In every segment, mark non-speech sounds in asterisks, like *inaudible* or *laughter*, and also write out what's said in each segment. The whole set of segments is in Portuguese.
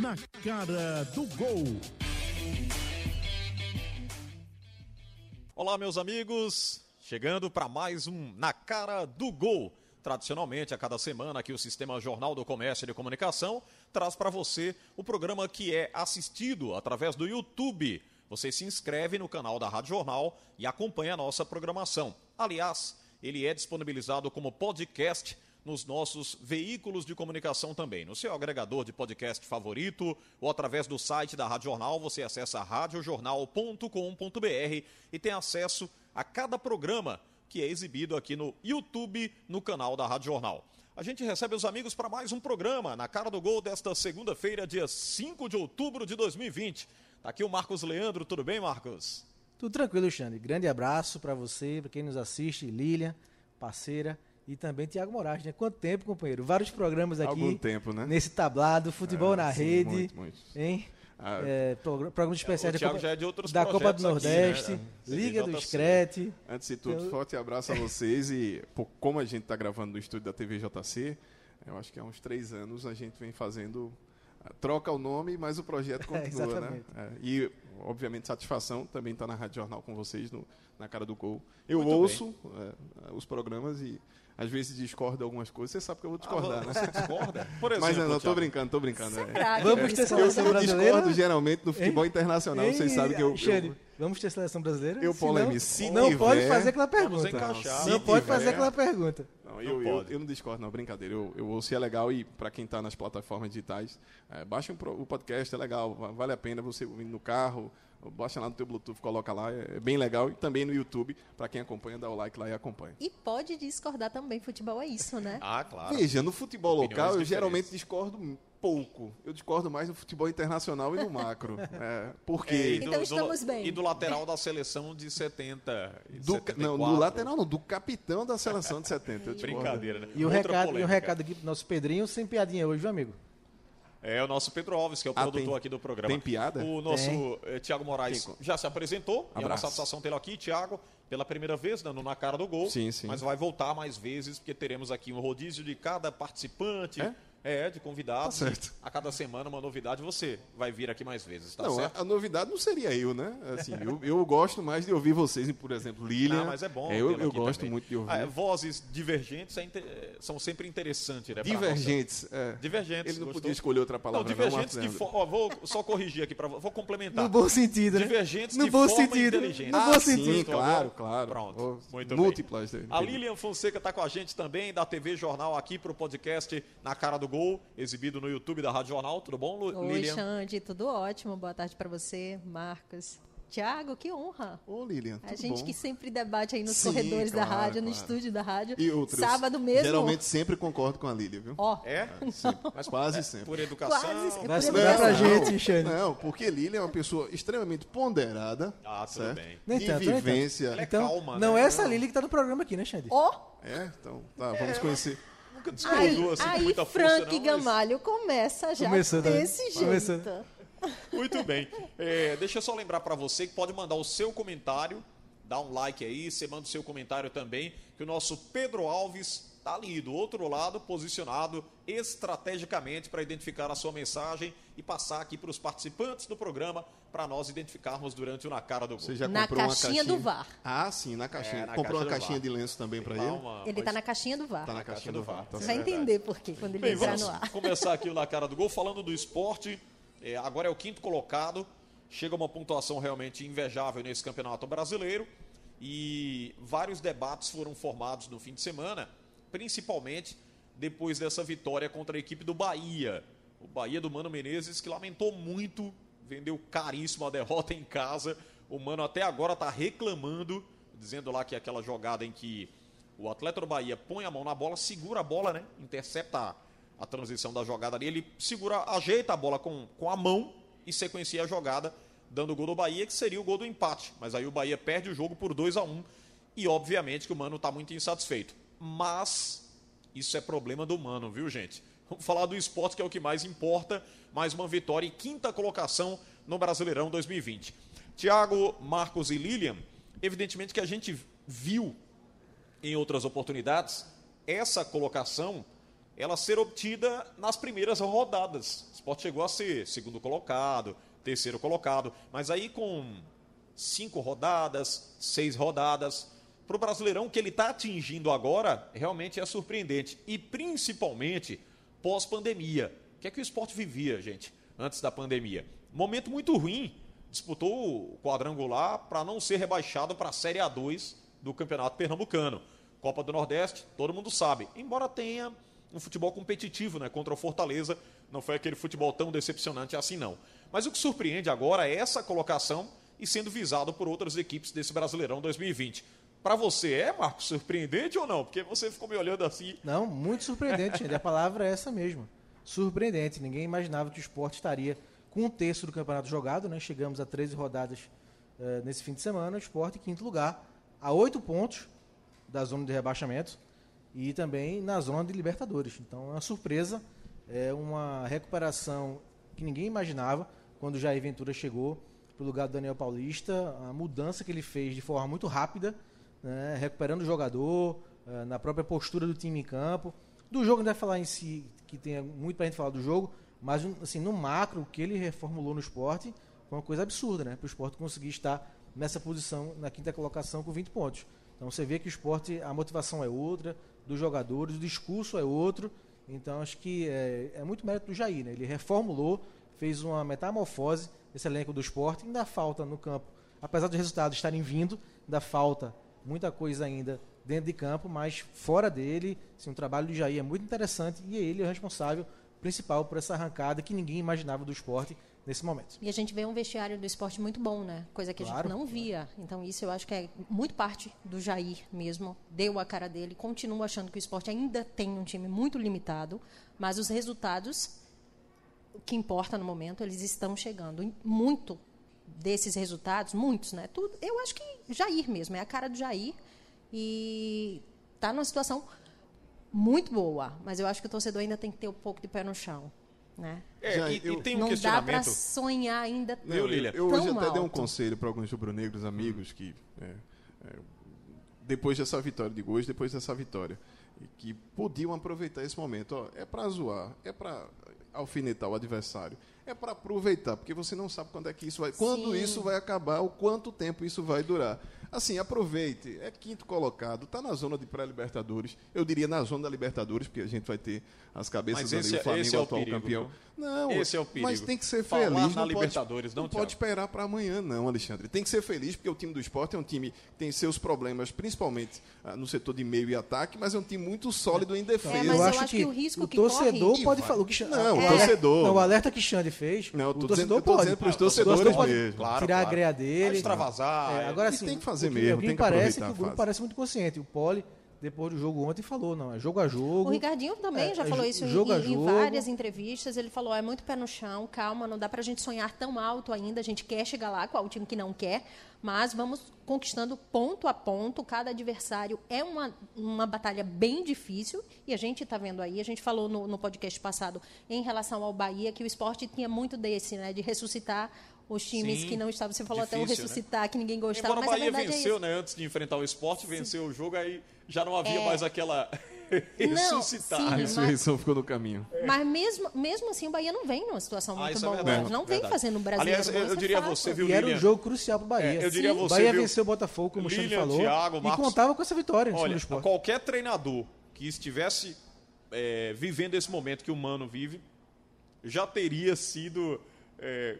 Na cara do gol. Olá, meus amigos. Chegando para mais um Na Cara do Gol. Tradicionalmente, a cada semana aqui o Sistema Jornal do Comércio e de Comunicação traz para você o programa que é assistido através do YouTube. Você se inscreve no canal da Rádio Jornal e acompanha a nossa programação. Aliás, ele é disponibilizado como podcast nos nossos veículos de comunicação também. No seu agregador de podcast favorito ou através do site da Rádio Jornal, você acessa radiojornal.com.br e tem acesso a cada programa que é exibido aqui no YouTube, no canal da Rádio Jornal. A gente recebe os amigos para mais um programa, na cara do gol desta segunda-feira, dia 5 de outubro de 2020. Tá aqui o Marcos Leandro, tudo bem, Marcos? Tudo tranquilo, Xande. Grande abraço para você, para quem nos assiste, Lilian, parceira, e também Tiago Moraes, né? Quanto tempo, companheiro? Vários programas aqui. Algum tempo, né? Nesse tablado, futebol É, na sim, rede, muito, muito. hein? Ah, É, progr- programas especiais da Copa, é da Copa do projetos aqui, Nordeste, né? Liga do. Screte. Antes de tudo, Eu- forte abraço a vocês e pô, como a gente está gravando no estúdio da TV JC, eu acho que há uns três anos a gente vem fazendo ah, troca o nome, mas o projeto *laughs* continua, né? exatamente. É, e obviamente satisfação também estar na Rádio Jornal com vocês no, na cara do gol. Eu Muito ouço é, os programas e às vezes discordo de algumas coisas. Você sabe que eu vou discordar, né? Você *laughs* discorda? Por exemplo, Mas não, não, tô brincando, tô brincando. é. Será Vamos ter seleção Eu brasileira? discordo geralmente no futebol internacional. Vocês Ei, sabem que eu, Xande, eu, vamos ter seleção brasileira? eu Se não- polemizo. Se Não tiver- pode fazer aquela pergunta. Não pode tiver- fazer aquela pergunta. Não, eu, Não eu, pode. eu não discordo, não, brincadeira. Eu, eu ouço e é legal. E para quem está nas plataformas digitais, é, baixa um pro- o podcast, é legal. va- Vale a pena você ouvindo no carro. Baixa lá no teu Bluetooth, coloca lá. É, é bem legal. E também no YouTube, para quem acompanha, dá o like lá e acompanha. E pode discordar também, futebol é isso, né? Ah, claro. Veja, no futebol Opiniões local, eu diferentes. geralmente discordo pouco. Eu discordo mais no futebol internacional e no macro. *laughs* É, porque... É, e do- Então do- estamos bem. E do lateral da seleção de 70. e Do, 74. não, do lateral não, do capitão da seleção de 70. eu discordo. Brincadeira, né? E o, recado, e o recado aqui pro nosso Pedrinho, sem piadinha hoje, viu, amigo? É o nosso Pedro Alves, que é o Ah, produtor tem- aqui do programa. tem piada? O nosso eh, Tiago Moraes Tem já se apresentou. E é uma Abraço. satisfação tê-lo aqui, Tiago, pela primeira vez, dando na cara do gol. Sim, sim. Mas vai voltar mais vezes, porque teremos aqui um rodízio de cada participante. É? É, de convidados. Tá certo. A cada semana uma novidade. Você vai vir aqui mais vezes, tá não, certo? a, a novidade não seria eu, né? Assim, eu, eu gosto mais de ouvir vocês, por exemplo, Lilian. Ah, mas é bom. eu tê-lo eu aqui gosto também. muito de ouvir. Ah, é, vozes divergentes é inte- eh, são sempre interessantes, né? pra Divergentes. É. Divergentes. Ele não gostou? podia escolher outra Não, palavra. divergentes não, que Marcos for, ó, vou só corrigir aqui para vou complementar. No bom sentido, né? Divergentes no de bom forma sentido. inteligente. No Ah, bom sim, sentido. claro, claro. Pronto, Oh, muito múltiplas, bem. né? A. Lilian Fonseca está com a gente também, da TV Jornal, aqui para o podcast Na Cara do Gol, exibido no YouTube da Rádio Jornal. Tudo bom, Lu- Oi, Lilian? Xande, tudo ótimo. Boa tarde para você, Marcos. Tiago, que honra. Ô, Lilian, A gente bom? que sempre debate aí nos Sim, corredores da claro, rádio, no claro. estúdio da rádio. E outros. Sábado mesmo. Geralmente sempre concordo com a Lilian, viu? Ó, É? Sempre, mas quase sempre. Por educação. Quase- Vai Por pra gente, Xande. Não, porque Lilian é uma pessoa extremamente ponderada. Ah, tudo certo? bem. Nem tanto, vivência. É Então, calma, não né? é essa Lili que tá no programa aqui, né, Xande? ó. É, então, tá, vamos conhecer. Nunca Aí, discordou assim com aí muita força, Frank não, mas- Gamalho começa já também. desse jeito. Começou. Muito bem. É, deixa eu só lembrar para você que pode mandar o seu comentário, dá um like aí, você manda o seu comentário também, que o nosso Pedro Alves está ali do outro lado, posicionado estrategicamente para identificar a sua mensagem e passar aqui para os participantes do programa para nós identificarmos durante o Na Cara do Gol. Você já Na comprou uma caixinha do VAR. Ah, sim, na caixinha. É, na Comprou caixa uma caixinha de lenço também Dá ele? uma- Ele tá na caixinha do VAR. Tá na caixinha do VAR. Tá Você vai entender por quê quando ele Bem, entrar vamos no ar. começar aqui o na cara do gol falando do esporte. É, agora é o quinto colocado. Chega uma pontuação realmente invejável nesse campeonato brasileiro. E vários debates foram formados no fim de semana, principalmente depois dessa vitória contra a equipe do Bahia. O Bahia do Mano Menezes, que lamentou muito, vendeu caríssimo a derrota em casa. O Mano até agora está reclamando, dizendo lá que aquela jogada em que o atleta do Bahia põe a mão na bola, segura a bola, né? Intercepta a, a transição da jogada ali. Ele segura, ajeita a bola com, com a mão e sequencia a jogada, dando o gol do Bahia, que seria o gol do empate. Mas aí o Bahia perde o jogo por 2 a 1 e obviamente que o Mano está muito insatisfeito. Mas isso é problema do Mano, viu, gente? Vamos falar do esporte, que é o que mais importa. Mais uma vitória e quinta colocação no Brasileirão 2020. Thiago, Marcos e Lilian, evidentemente que a gente viu em outras oportunidades essa colocação ela ser obtida nas primeiras rodadas. O esporte chegou a ser segundo colocado, terceiro colocado, mas aí com cinco rodadas, seis rodadas, para o Brasileirão que ele está atingindo agora, realmente é surpreendente. E principalmente pós-pandemia. O que é que o esporte vivia, gente, antes da pandemia? Momento muito ruim. Disputou o quadrangular para não ser rebaixado para a Série A2 do Campeonato Pernambucano. Copa do Nordeste, todo mundo sabe. Embora tenha um futebol competitivo né, contra o Fortaleza, não foi aquele futebol tão decepcionante assim, não. Mas o que surpreende agora é essa colocação e sendo visado por outras equipes desse Brasileirão 2020. Para você é, Marcos, surpreendente ou não? Porque você ficou me olhando assim. Não, muito surpreendente. a palavra é essa mesmo. Surpreendente. Ninguém imaginava que o esporte estaria com um terço do campeonato jogado. Né? Chegamos a 13 rodadas uh, nesse fim de semana. O esporte em quinto lugar, a oito pontos da zona de rebaixamento e também na zona de Libertadores. Então é uma surpresa, é uma recuperação que ninguém imaginava quando o Jair Ventura chegou para o lugar do Daniel Paulista, a mudança que ele fez de forma muito rápida né, recuperando o jogador, uh, na própria postura do time em campo. Do jogo, não vai falar em si, que tem muito para a gente falar do jogo, mas assim, no macro, o que ele reformulou no esporte foi uma coisa absurda, né? Para o esporte conseguir estar nessa posição, na quinta colocação, com 20 pontos. Então você vê que o esporte, a motivação é outra, dos jogadores, o discurso é outro. Então acho que é, é muito mérito do Jair, né? Ele reformulou, fez uma metamorfose esse elenco do esporte. Ainda falta no campo, apesar dos resultados estarem vindo, ainda falta muita coisa ainda dentro de campo, mas fora dele, assim, o trabalho do Jair é muito interessante e ele é o responsável principal por essa arrancada que ninguém imaginava do esporte nesse momento. E a gente vê um vestiário do esporte muito bom, né? Coisa que claro, a gente não via. Então isso eu acho que é muito parte do Jair mesmo. Deu a cara dele. Continuo achando que o esporte ainda tem um time muito limitado, mas os resultados o que importa no momento, eles estão chegando. Muito desses resultados, muitos, né? Tudo, eu acho que Jair mesmo, é a cara do Jair e está numa situação muito boa, mas eu acho que o torcedor ainda tem que ter um pouco de pé no chão. Né? É, Já, e, eu- e tem um não dá para sonhar ainda Lília? Eu tão hoje até dei um conselho para alguns rubro-negros amigos que, é, é, depois dessa vitória de gols, depois dessa vitória, que podiam aproveitar esse momento. Ó, é para zoar, é para alfinetar o adversário, é para aproveitar, porque você não sabe quando é que isso vai, quando Sim. isso vai acabar, ou quanto tempo isso vai durar. Assim, aproveite, é quinto colocado, está na zona de pré-libertadores, eu diria na zona da Libertadores, porque a gente vai ter as cabeças Mas ali, esse o é- Flamengo esse é o atual perigo, campeão. Não, Esse é o perigo. mas tem que ser Falar feliz, na não pode- Libertadores, não, não Thiago? pode esperar para amanhã, não, Alexandre. Tem que ser feliz, porque o time do esporte é um time que tem seus problemas, principalmente ah, no setor de meio e ataque, mas é um time muito sólido em defesa. É, mas eu acho que o risco o que torcedor corre- pode falar. O que Não, o alerta- torcedor. Não, o alerta que Xande fez, Não, eu o torcedor dizendo- eu pode. dizendo pros O torcedor torcedores pode mesmo. Claro, tirar claro. a greia dele. Pode extravasar, É, é. agora E sim. tem que fazer o mesmo, tem me que parece que a o fase. parece muito consciente. O Poli, depois do jogo ontem, falou, não, é jogo a jogo. O Ricardinho também É, já é falou isso em, jogo a em jogo. várias entrevistas. Ele falou: é muito pé no chão, calma, não dá pra gente sonhar tão alto ainda. A gente quer chegar lá, qual o time que não quer, mas vamos conquistando ponto a ponto. Cada adversário é uma, uma batalha bem difícil e a gente está vendo aí. A gente falou no, no podcast passado em relação ao Bahia que o esporte tinha muito desse, né, de ressuscitar os times Sim, que não estavam. Você falou até o difícil, né? ressuscitar, que ninguém gostava, Embora o mas a Bahia verdade é venceu, isso. né? Antes de enfrentar o esporte, venceu o jogo, aí já não havia É. mais aquela *laughs* Não, ressuscitar. sim, A mas- ressurreição ficou no caminho. Mas mesmo, mesmo assim, o Bahia não vem numa situação Ah, muito é boa. verdade, não vem verdade. fazendo o brasileiro. Aliás, eu é diria a fato. você, viu, E era um Lilian? jogo crucial pro Bahia. É, eu diria Sim. você, o Bahia viu? venceu o Botafogo, como o Xande Lilian, falou. Thiago, e Marcos. contava com essa vitória Olha, qualquer treinador que estivesse é, vivendo esse momento que o Mano vive, já teria sido, é,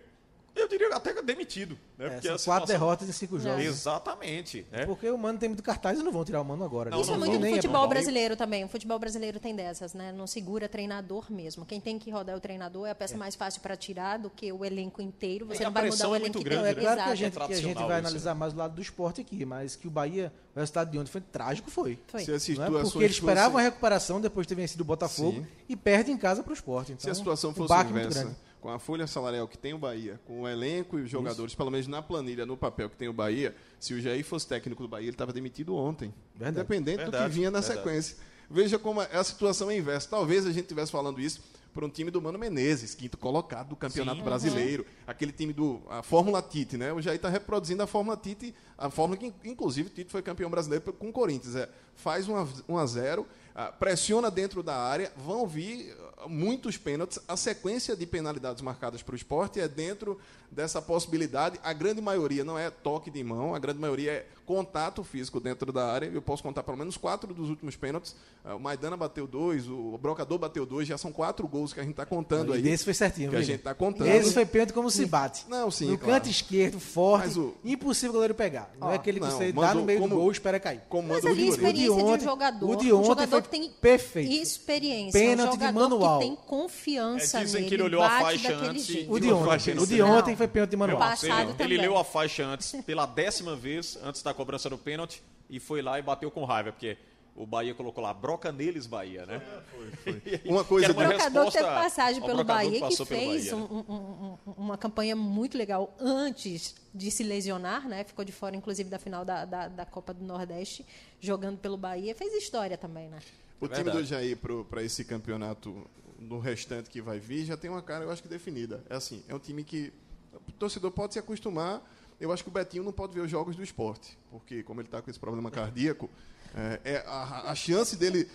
eu diria até demitido. Né? É, são quatro situação- derrotas em cinco jogos. Exatamente. Né? Porque o Mano tem muito cartaz e não vão tirar o Mano agora. Não, né? Isso é não muito vão, do futebol brasileiro também. O futebol brasileiro tem dessas, né? Não segura treinador mesmo. Quem tem que rodar é o treinador é a peça mais fácil para tirar do que o elenco inteiro. Você É, não vai mudar o é elenco muito inteiro. É claro que a gente, que a gente vai isso. analisar mais o lado do esporte aqui, mas que o Bahia, o resultado de ontem foi trágico, foi. Foi. É? Porque eles esperavam a recuperação depois de ter vencido o Botafogo Sim. e perde em casa para o esporte. Então, Se a situação um fosse muito inversa, grande. Com a folha salarial que tem o Bahia, com o elenco e os jogadores, pelo menos na planilha, no papel que tem o Bahia, se o Jair fosse técnico do Bahia, ele estava demitido ontem. Verdade. Independente do Verdade, que vinha na verdade. sequência. Veja como a a situação é inversa. Talvez a gente estivesse falando isso para um time do Mano Menezes, quinto colocado do Campeonato Sim. Brasileiro, uhum. aquele time do a Fórmula Tite, né? O Jair está reproduzindo a Fórmula Tite, a fórmula que inclusive o Tite foi campeão brasileiro com o Corinthians, é, faz 1 um a 0, ah, pressiona dentro da área, vão vir ah, muitos pênaltis. A sequência de penalidades marcadas para o esporte é dentro dessa possibilidade. A grande maioria não é toque de mão, a grande maioria é contato físico dentro da área. Eu posso contar pelo menos quatro dos últimos pênaltis. Ah, o Maidana bateu dois, o Brocador bateu dois, já são quatro gols que a gente está contando aí. Esse foi certinho, que a gente está contando. Esse foi pênalti como se bate. Não, sim. No claro. canto esquerdo, forte, o... impossível o goleiro pegar. Não é aquele que não, você dá no meio como, do gol e espera cair. Como Mas ali, a experiência de, ontem, de um jogador. O de ontem um jogador foi que tem perfeito. experiência. Pênalti um de manual. que tem confiança é, dizem nele, que ele olhou a faixa antes. O de ontem, o de ontem foi pênalti manual. Passado ele leu a faixa antes, pela décima vez, antes da cobrança do pênalti, e foi lá e bateu com raiva, porque o Bahia colocou lá, broca neles Bahia, né? Foi, *laughs* foi. Uma coisa... O brocador teve passagem pelo Bahia, que fez Bahia, um, um, uma campanha muito legal antes de se lesionar, né? Ficou de fora, inclusive, da final da, da, da Copa do Nordeste, jogando pelo Bahia. Fez história também, né? O é time do Jair para esse campeonato, no restante que vai vir, já tem uma cara, eu acho que definida. É assim, é um time que o torcedor pode se acostumar eu acho que o Betinho não pode ver os jogos do esporte, porque como ele está com esse problema cardíaco, é, é a, a, chance dele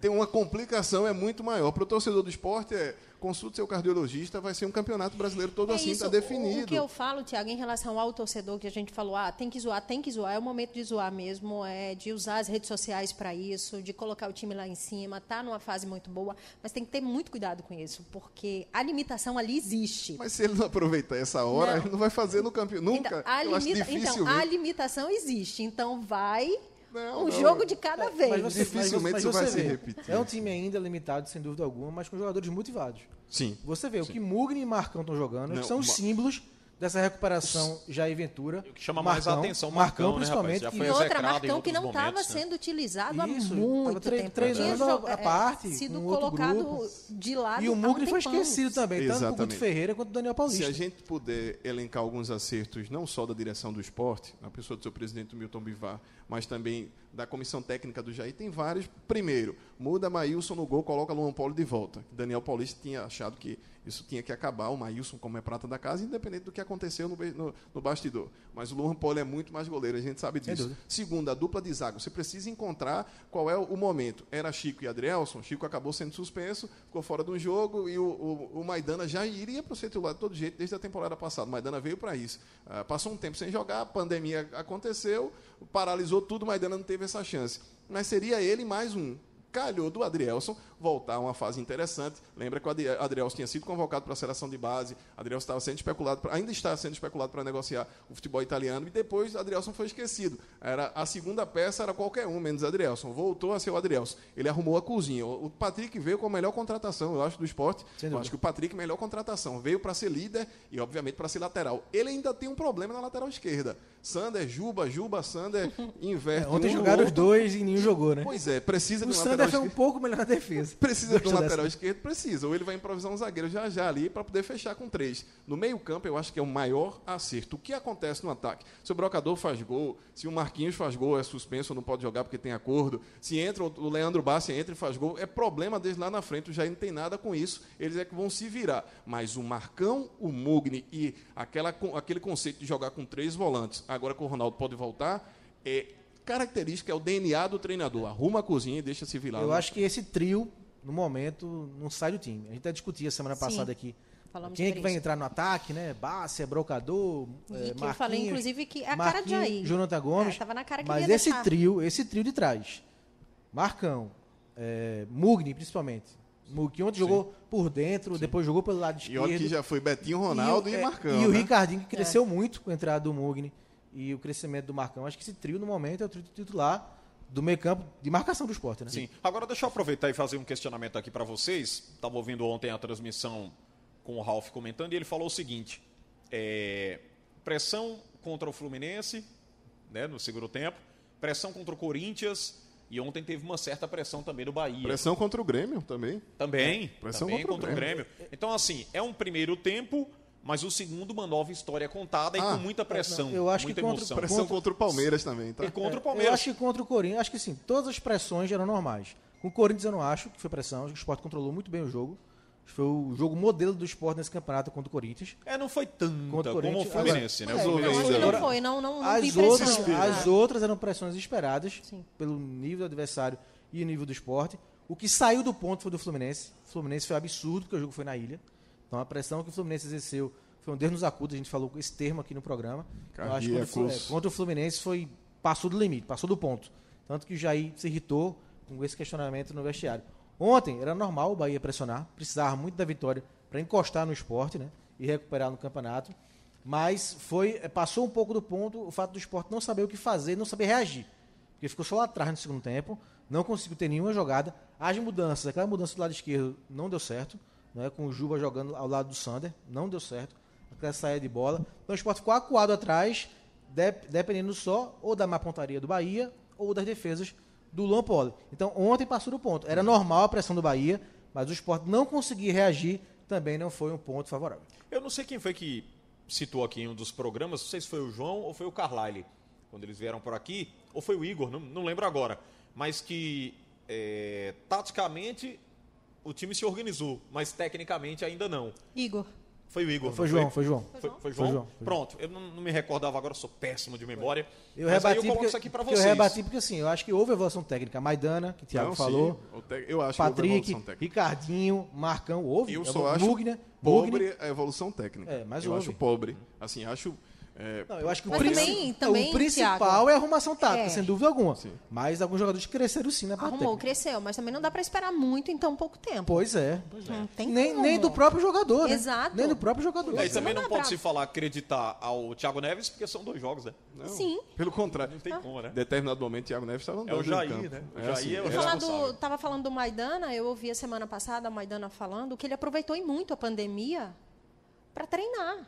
ter uma complicação é muito maior. Para o torcedor do esporte, é, consulte seu cardiologista, vai ser um campeonato brasileiro todo é assim, está definido. O que eu falo, Tiago, em relação ao torcedor que a gente falou, ah, tem que zoar, tem que zoar, é o momento de zoar mesmo, é de usar as redes sociais para isso, de colocar o time lá em cima, tá numa fase muito boa, mas tem que ter muito cuidado com isso, porque a limitação ali existe. Mas se ele não aproveitar essa hora, não. ele não vai fazer no campeonato. Nunca. Então, a, limita... então, a limitação existe, então vai não, um não. jogo de cada vez. Mas você, Dificilmente mas, mas isso vai se repetir. É um time ainda limitado, sem dúvida alguma, mas com jogadores motivados. Sim. Você vê, sim. o que Mugni e Marcão estão jogando, não, são os símbolos dessa recuperação Jair Ventura. O que chama Marcão, mais a atenção, Marcão, Marcão principalmente. Né, e outra, Marcão que não estava né? sendo utilizado Isso, há muito três, tempo. Três anos a é, parte, sido colocado de lado E o Mugni foi esquecido também, Exatamente. tanto o Guto Ferreira quanto o Daniel Paulista. Se a gente puder elencar alguns acertos, não só da direção do esporte, a pessoa do seu presidente Milton Bivar, mas também da comissão técnica do Jair, tem vários. Primeiro, muda Maílson no gol, coloca Luan Paulo de volta. Daniel Paulista tinha achado que isso tinha que acabar, o Maílson como é prata da casa, independente do que aconteceu no, no, no bastidor. Mas o Luan Paulo é muito mais goleiro, a gente sabe disso. Segundo, a dupla de zaga. Você precisa encontrar qual é o momento. Era Chico e Adrielson, Chico acabou sendo suspenso, ficou fora do jogo, e o, o, o Maidana já iria para o titular de todo jeito desde a temporada passada. O Maidana veio para isso. Uh, passou um tempo sem jogar, a pandemia aconteceu, paralisou tudo, o Maidana não teve essa chance. Mas seria ele mais um calhou do Adrielson voltar a uma fase interessante. Lembra que o Adrielson tinha sido convocado para a seleção de base, Adrielson estava sendo especulado, ainda está sendo especulado para negociar o futebol italiano, e depois Adrielson foi esquecido. Era A segunda peça era qualquer um, menos Adrielson. Voltou a ser o Adrielson. Ele arrumou a cozinha. O Patrick veio com a melhor contratação, eu acho, do esporte. Eu acho que o Patrick, melhor contratação. Veio para ser líder e, obviamente, para ser lateral. Ele ainda tem um problema na lateral esquerda. Sander, Juba, Juba, Sander, inverte. É, ontem um jogaram os dois e nenhum jogou, né? Pois é, precisa o de um lateral foi um pouco melhor na defesa. Precisa de um lateral dessa. esquerdo? Precisa. Ou ele vai improvisar um zagueiro já já ali para poder fechar com três. No meio-campo, eu acho que é o maior acerto. O que acontece no ataque? Se o Brocador faz gol, se o Marquinhos faz gol, é suspenso, não pode jogar porque tem acordo. Se entra o Leandro Bassi entra e faz gol, é problema deles lá na frente. O Jair não tem nada com isso. Eles é que vão se virar. Mas o Marcão, o Mugni e aquela, aquele conceito de jogar com três volantes, agora que o Ronaldo pode voltar, é característica, é o DNA do treinador. Arruma a cozinha e deixa se virar. Eu acho que esse trio, no momento, não sai do time. A gente até discutia semana Sim. passada aqui. Falamos Quem é que vai isso. entrar no ataque, né? Bácia, Brocador, e é, que eu falei, inclusive, que é a cara de aí. Jonathan Gomes. É, tava na cara que mas esse deixar. trio, esse trio de trás. Marcão, é, Mugni, principalmente. Mugni, ontem Sim. jogou por dentro, Sim. depois jogou pelo lado esquerdo. E ontem já foi Betinho, Ronaldo e, e é, Marcão. E o né? Ricardinho, que cresceu é. muito com a entrada do Mugni e o crescimento do Marcão. Acho que esse trio, no momento, é o trio titular do meio campo de marcação do esporte, né? Sim. Agora deixa eu aproveitar e fazer um questionamento aqui para vocês. Estava ouvindo ontem a transmissão com o Ralf comentando e ele falou o seguinte: é, pressão contra o Fluminense, né, no segundo tempo, pressão contra o Corinthians e ontem teve uma certa pressão também do Bahia. Pressão contra o Grêmio também. Também. É, pressão também contra, contra o, Grêmio. o Grêmio. Então assim, é um primeiro tempo mas o segundo uma nova história contada ah, e com muita pressão. eu acho muita que contra, emoção. pressão contra, contra, o Palmeiras também, tá? E contra o Palmeiras. Eu acho que contra o Corinthians, acho que sim, todas as pressões eram normais. Com o Corinthians eu não acho que foi pressão, acho que o Sport controlou muito bem o jogo. Foi o jogo modelo do esporte nesse campeonato contra o Corinthians. É, não foi tanta Contra o como o Corinthians. Fluminense, Agora, né? é, O Não, Agora, não foi, não, não, não As outras, Ah. as outras eram pressões esperadas Sim. pelo nível do adversário e o nível do esporte. O que saiu do ponto foi do Fluminense. O Fluminense foi absurdo porque o jogo foi na ilha. Então a pressão que o Fluminense exerceu foi um Deus nos acuda. A gente falou esse termo aqui no programa. Eu acho que contra o é, contra o Fluminense foi passou do limite, passou do ponto. Tanto que o Jair se irritou com esse questionamento no vestiário. Ontem era normal o Bahia pressionar, precisava muito da vitória para encostar no esporte, né? E recuperar no campeonato. Mas foi é, passou um pouco do ponto o fato do esporte não saber o que fazer, não saber reagir. Porque ficou só lá atrás no segundo tempo, não conseguiu ter nenhuma jogada. As mudanças, aquela mudança do lado esquerdo não deu certo, né? com o Juba jogando ao lado do Sander, não deu certo. Aquela saída de bola. Então o esporte ficou acuado atrás, dep- dependendo só ou da má pontaria do Bahia ou das defesas do Luan Poli. Então ontem passou do ponto. Era normal a pressão do Bahia, mas o esporte não conseguir reagir também não foi um ponto favorável. Eu não sei quem foi que citou aqui em um dos programas, não sei se foi o João ou foi o Carlyle, quando eles vieram por aqui, ou foi o Igor, não, não lembro agora, mas que é, taticamente o time se organizou, mas tecnicamente ainda não. Igor. Foi o Igor, Foi João, foi João. Foi, foi Foi João? João, Pronto, eu não, não me recordava agora, sou péssimo de memória. Eu mas aí rebati, eu coloco porque, isso aqui vocês. eu rebati porque assim, eu acho que houve evolução técnica. Maidana, que o Thiago Não, falou, eu acho que houve Patrick, evolução técnica. Ricardinho, Marcão, houve. Eu É, só acho Mugner, pobre Mugner. a evolução técnica. É, mas eu houve. acho pobre. Assim, acho. É, Não, eu acho que o, Mas princi- também- também, o principal Thiago, é a arrumação tática, é. sem dúvida alguma. Sim. Mas alguns jogadores cresceram sim na parte Arrumou, técnica. cresceu, mas também não dá pra esperar muito em tão pouco tempo. Pois é. Não tem Nem, como. nem do próprio jogador, né? Exato. Nem do próprio jogador. Aí também Não não pode pra- se falar acreditar ao Thiago Neves, porque são dois jogos, né? não, Sim. Pelo contrário. Não tem como, né? Em determinado momento, Thiago Neves estava andando É o Jair, no campo. né? O É Jair assim, é o é Falar do, tava falando do Maidana, eu ouvi a semana passada a Maidana falando que ele aproveitou e muito a pandemia para treinar.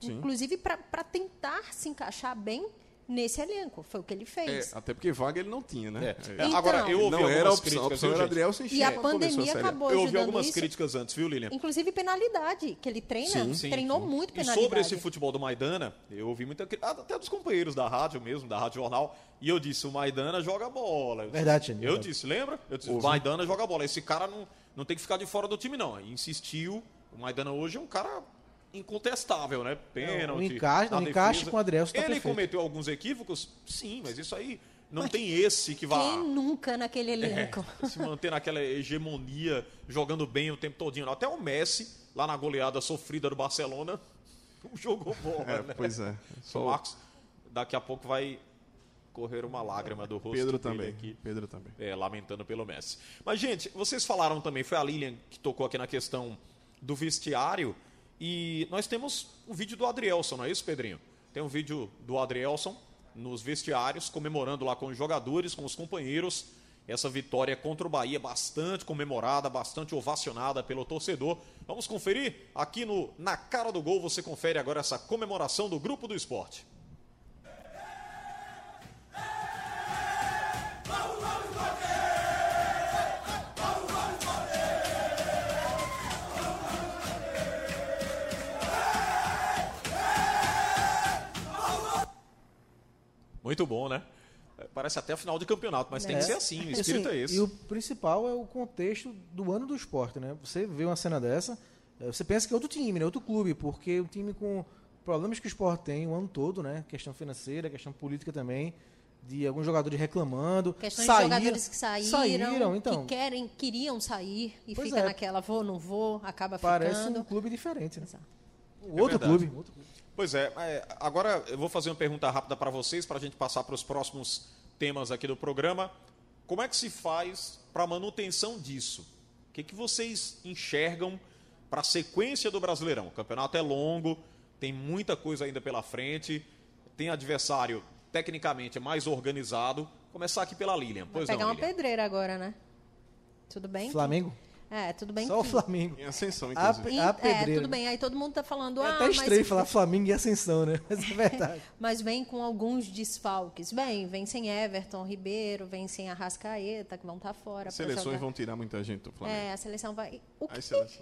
Sim. Inclusive para tentar se encaixar bem nesse elenco. Foi o que ele É, fez. até porque vaga ele não tinha, né? É. É. É, Agora, Então- eu ouvi não era a algumas opção, a críticas, opção viu, era? Adriel sem E a pandemia acabou Eu ouvi ajudando algumas isso. críticas antes, viu, Lilian? Inclusive penalidade, que ele treina, Sim, sim, treinou sim. muito E penalidade. sobre esse futebol do Maidana, eu ouvi muita crítica, até dos companheiros da rádio mesmo, da Rádio Jornal, e eu disse, o Maidana joga bola. Eu Verdade, Eu verdade. disse, lembra? Eu disse, o. Maidana joga bola. Esse cara não, não tem que ficar de fora do time, não. Insistiu, o Maidana hoje é um cara incontestável, né? Pênalti. o encaixe- na o encaixe com o Adrielson tá Ele perfeito. cometeu alguns equívocos? Sim, mas isso aí não tem esse que vá... Quem nunca naquele elenco? se manter naquela hegemonia, jogando bem o tempo todinho. não. Até o Messi, lá na goleada sofrida do Barcelona, não *laughs* jogou bola, É, né? pois é. O Só Marcos, daqui a pouco vai correr uma lágrima do rosto Pedro dele também. aqui. Pedro também. É, lamentando pelo Messi. Mas, gente, vocês falaram também, foi a Lilian que tocou aqui na questão do vestiário. E nós temos um vídeo do Adrielson, não é isso, Pedrinho? Tem um vídeo do Adrielson nos vestiários, comemorando lá com os jogadores, com os companheiros, essa vitória contra o Bahia, bastante comemorada, bastante ovacionada pelo torcedor. Vamos conferir? Aqui no Na Cara do Gol, você confere agora essa comemoração do Grupo do Esporte. Muito bom, né? É, Parece até a final de campeonato, mas tem que É. ser assim, o espírito assim, é esse. E o principal é o contexto do ano do esporte, né? Você vê uma cena dessa, eh, você pensa que é outro time, né? Outro clube, porque o time com problemas que o esporte tem o ano todo, né? Questão financeira, questão política também, de alguns jogadores reclamando. Questões saíram- de jogadores que saíram, saíram, então. que querem, queriam sair e Pois fica é. naquela vou, não vou, acaba Parece ficando. um clube diferente, né? Exato. Outro verdade. clube. Outro clube. Pois é, é, agora eu vou fazer uma pergunta rápida para vocês, para a gente passar para os próximos temas aqui do programa. Como é que se faz para a manutenção disso? O que, que vocês enxergam para a sequência do Brasileirão? O campeonato é longo, tem muita coisa ainda pela frente, tem adversário tecnicamente mais organizado. Começar aqui pela Lilian. Vai Pois pegar não, uma Lilian. pedreira agora, né? Tudo bem? Flamengo? É, tudo bem. Só o que- Flamengo. Em ascensão, A, inclusive. a é, pedreira. tudo bem. Aí todo mundo tá falando, É ah, até mas, estranho falar Flamengo e Ascensão, né? *laughs* Mas é verdade. *laughs* mas vem com alguns desfalques. Bem, vem sem Everton, Ribeiro, vem sem Arrascaeta, que vão estar fora. As seleções jogar. vão tirar muita gente do Flamengo. É, a seleção vai. O que seleções.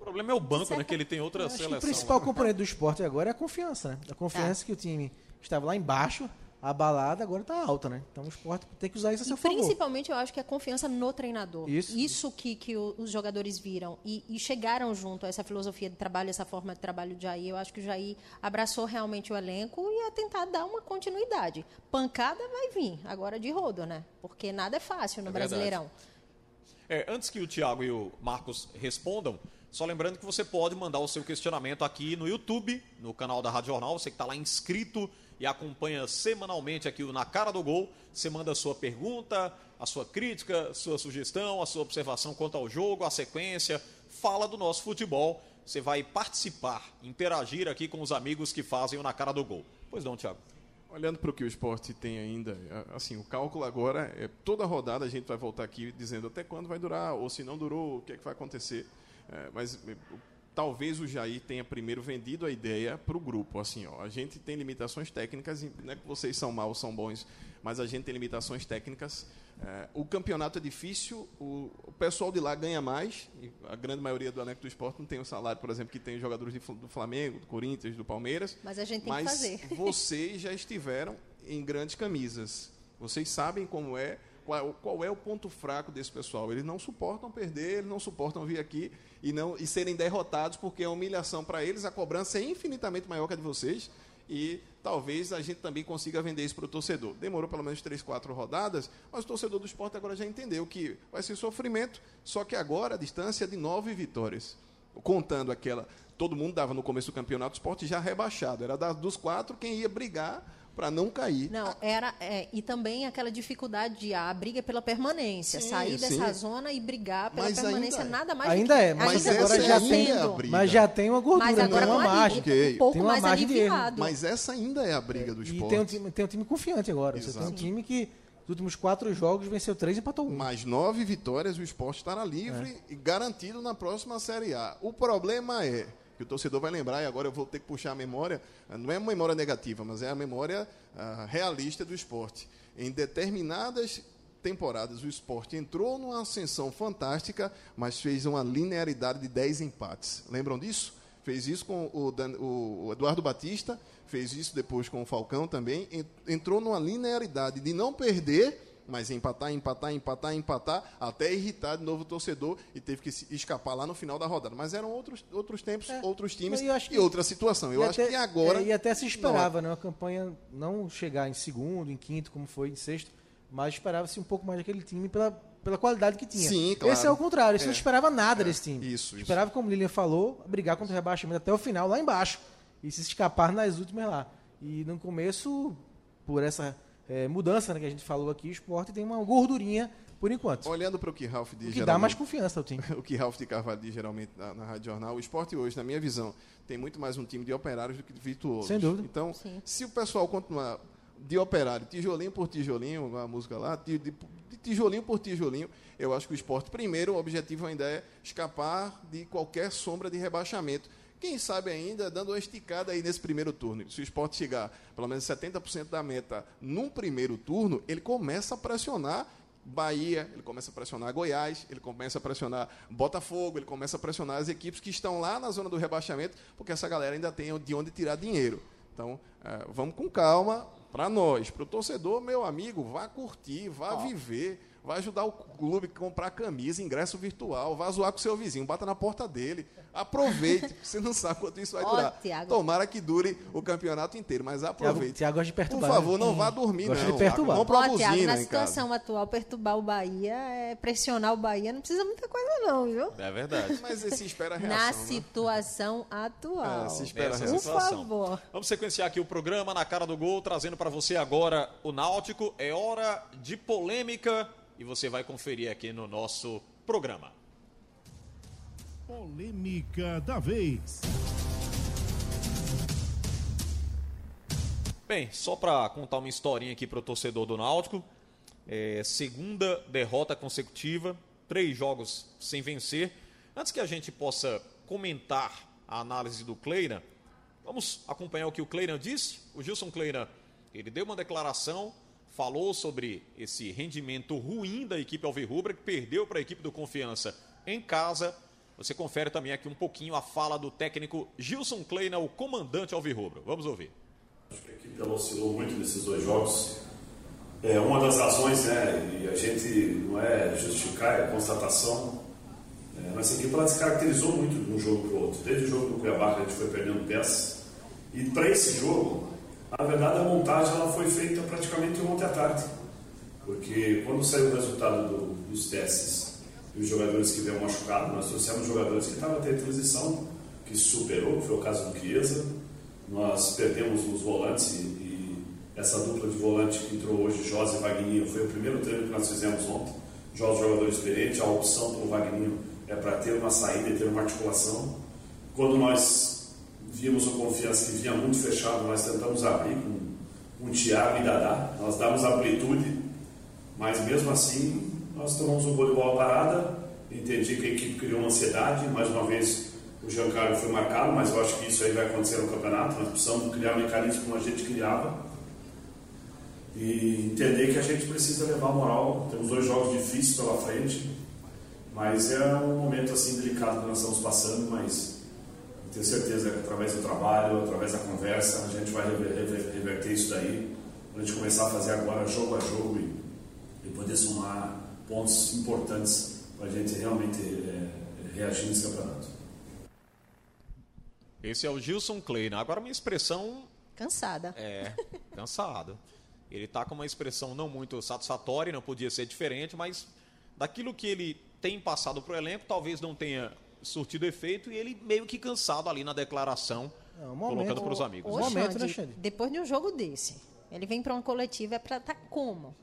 O problema é o banco, né? certa- Que ele tem outra seleção. o principal componente do esporte agora é a confiança, né? A confiança que o time estava lá embaixo, abalada, agora está alta, né? Então o esporte tem que usar isso a seu e favor. Principalmente, eu acho que a confiança no treinador. Isso. Isso que, que os jogadores viram e, e, chegaram junto a essa filosofia de trabalho, essa forma de trabalho do Jair. Eu acho que o Jair abraçou realmente o elenco e ia tentar dar uma continuidade. Pancada vai vir, agora de rodo, né? Porque nada é fácil no é Brasileirão. É, antes que o Thiago e o Marcos respondam, só lembrando que você pode mandar o seu questionamento aqui no YouTube, no canal da Rádio Jornal, você que está lá inscrito e acompanha semanalmente aqui o Na Cara do Gol. Você manda a sua pergunta, a sua crítica, a sua sugestão, a sua observação quanto ao jogo, a sequência, fala do nosso futebol. Você vai participar, interagir aqui com os amigos que fazem o Na Cara do Gol. Pois não, Thiago. Olhando para o que o esporte tem ainda, assim, o cálculo agora é toda rodada a gente vai voltar aqui dizendo até quando vai durar, ou se não durou, o que é que vai acontecer. É, mas talvez o Jair tenha primeiro vendido a ideia para o grupo. Assim, ó, a gente tem limitações técnicas, não é que vocês são maus, são bons, mas a gente tem limitações técnicas. É, o campeonato é difícil, o, o, pessoal de lá ganha mais, a grande maioria do elenco do esporte não tem o salário, por exemplo, que tem os jogadores de, do Flamengo, do Corinthians, do Palmeiras. Mas a gente tem que fazer. vocês já estiveram em grandes camisas. Vocês sabem como é qual, qual, é o ponto fraco desse pessoal. Eles não suportam perder, eles não suportam vir aqui e, não, e serem derrotados, porque é humilhação para eles, a cobrança é infinitamente maior que a de vocês. E talvez a gente também consiga vender isso para o torcedor. Demorou pelo menos três, quatro rodadas, mas o torcedor do esporte agora já entendeu que vai ser sofrimento, só que agora a distância é de nove vitórias. Contando aquela. Todo mundo dava no começo do campeonato o esporte já rebaixado. Era dos quatro quem ia brigar para não cair. Não, era é, e também aquela dificuldade de a briga pela permanência, sim, sair sim. dessa zona e brigar pela mas permanência ainda, nada mais ainda é, mas ainda agora já tem, é mas já tem uma gordura, mas agora uma margem, okay. um pouco tem uma mais margem aliviado. Mas essa ainda é a briga do esporte. E tem um time, tem um time confiante agora. Exato. Você tem um time que nos últimos quatro jogos venceu três e empatou um. Mais nove vitórias, o esporte estará livre é. e garantido na próxima Série A. O problema é que o torcedor vai lembrar, e agora eu vou ter que puxar a memória, não é uma memória negativa, mas é a memória uh, realista do esporte. Em determinadas temporadas, o esporte entrou numa ascensão fantástica, mas fez uma linearidade de 10 empates. Lembram disso? Fez isso com o, Dan, o Eduardo Batista, fez isso depois com o Falcão também. Entrou numa linearidade de não perder mas empatar, empatar, empatar, empatar, até irritar de novo o torcedor e teve que escapar lá no final da rodada. Mas eram outros, outros tempos, é, outros times e que, outra situação. Eu acho até, que agora. É, e até se esperava, não, né? Uma campanha não chegar em segundo, em quinto, como foi em sexto, mas esperava-se um pouco mais daquele time pela, pela qualidade que tinha. Sim, claro. Esse é o contrário, esse é. não esperava nada é. desse time. Isso, isso. Esperava, como o Lilian falou, brigar contra o rebaixamento até o final, lá embaixo. E se escapar nas últimas lá. E no começo, por essa é, mudança né, que a gente falou aqui, o esporte tem uma gordurinha por enquanto. Olhando para o que Ralph diz. O que dá mais confiança ao time. *laughs* o que Ralph de Carvalho diz geralmente na, na Rádio Jornal, o esporte hoje, na minha visão, tem muito mais um time de operários do que de virtuosos. Sem dúvida. Então, Sim. se o pessoal continuar de operário, tijolinho por tijolinho, a música lá, de, de, de, tijolinho por tijolinho, eu acho que o esporte, primeiro, o objetivo ainda é escapar de qualquer sombra de rebaixamento. Quem sabe ainda dando uma esticada aí nesse primeiro turno. Se o esporte chegar pelo menos 70% da meta num primeiro turno, ele começa a pressionar Bahia, ele começa a pressionar Goiás, ele começa a pressionar Botafogo, ele começa a pressionar as equipes que estão lá na zona do rebaixamento, porque essa galera ainda tem de onde tirar dinheiro. Então, é, vamos com calma, para nós, para o torcedor, meu amigo, vá curtir, vá viver, vai ajudar o clube a comprar camisa, ingresso virtual, vá zoar com o seu vizinho, bata na porta dele. Aproveite, você não sabe quanto isso vai oh, durar. Thiago. Tomara que dure o campeonato inteiro, mas aproveite. Tiago gosta de perturbar. Por favor, não vá dormir, gosta não. De perturbar. Não oh, Thiago, na situação atual, perturbar o Bahia, é pressionar o Bahia, não precisa muita coisa não, viu? É verdade. Mas se espera a reação. Na né? situação atual. É, se espera a reação. Por favor. Vamos sequenciar aqui o programa na cara do gol, trazendo para você agora o Náutico. É hora de polêmica e você vai conferir aqui no nosso programa. Polêmica da vez. Bem, só para contar uma historinha aqui para o torcedor do Náutico. É, segunda derrota consecutiva, três jogos sem vencer. Antes que a gente possa comentar a análise do Kleina, vamos acompanhar o que o Kleina disse. O Gilson Kleina, ele deu uma declaração falou sobre esse rendimento ruim da equipe Alvirrubra, que perdeu para a equipe do Confiança em casa. Você confere também aqui um pouquinho a fala do técnico Gilson Kleina, o comandante Alvirrubro. Vamos ouvir. Acho que a equipe oscilou muito nesses dois jogos. É uma das razões, né, e a gente não é justificar, é constatação. É, nossa equipe ela se caracterizou muito de um jogo para o outro. Desde o jogo do Cuiabá a gente foi perdendo peças. E para esse jogo, na verdade a montagem ela foi feita praticamente ontem à tarde. Porque quando saiu o resultado do, dos testes e os jogadores que veio machucados, nós trouxemos jogadores que estavam até transição, que superou, que foi o caso do Chiesa. Nós perdemos os volantes e, e, essa dupla de volante que entrou hoje, José e Vagninho, foi o primeiro treino que nós fizemos ontem. José, jogador experiente, a opção pelo Vagninho é para ter uma saída e ter uma articulação. Quando nós vimos o confiança que vinha muito fechado, nós tentamos abrir com um Thiago e Dadá, nós damos amplitude, mas mesmo assim nós tomamos um gol de bola parada. Entendi que a equipe criou uma ansiedade, mais uma vez o Giancarlo foi marcado, mas eu acho que isso aí vai acontecer no campeonato. Nós precisamos criar um mecanismo como a gente criava e entender que a gente precisa levar moral. Temos dois jogos difíceis pela frente, mas é um momento assim delicado que nós estamos passando, mas tenho certeza que através do trabalho, através da conversa, a gente vai reverter isso daí, a gente começar a fazer agora jogo a jogo e, e poder somar pontos importantes para a gente realmente é, reagir nesse campeonato. Esse é o Gilson Kleina. Agora, uma expressão. Cansada. É, cansado. Ele está com uma expressão não muito satisfatória, não podia ser diferente, mas daquilo que ele tem passado para o elenco, talvez não tenha surtido efeito e ele meio que cansado ali na declaração, é, um momento, colocando para os amigos. O, momento, né, Xande, depois de um jogo desse, ele vem para uma coletiva, é para estar tá como?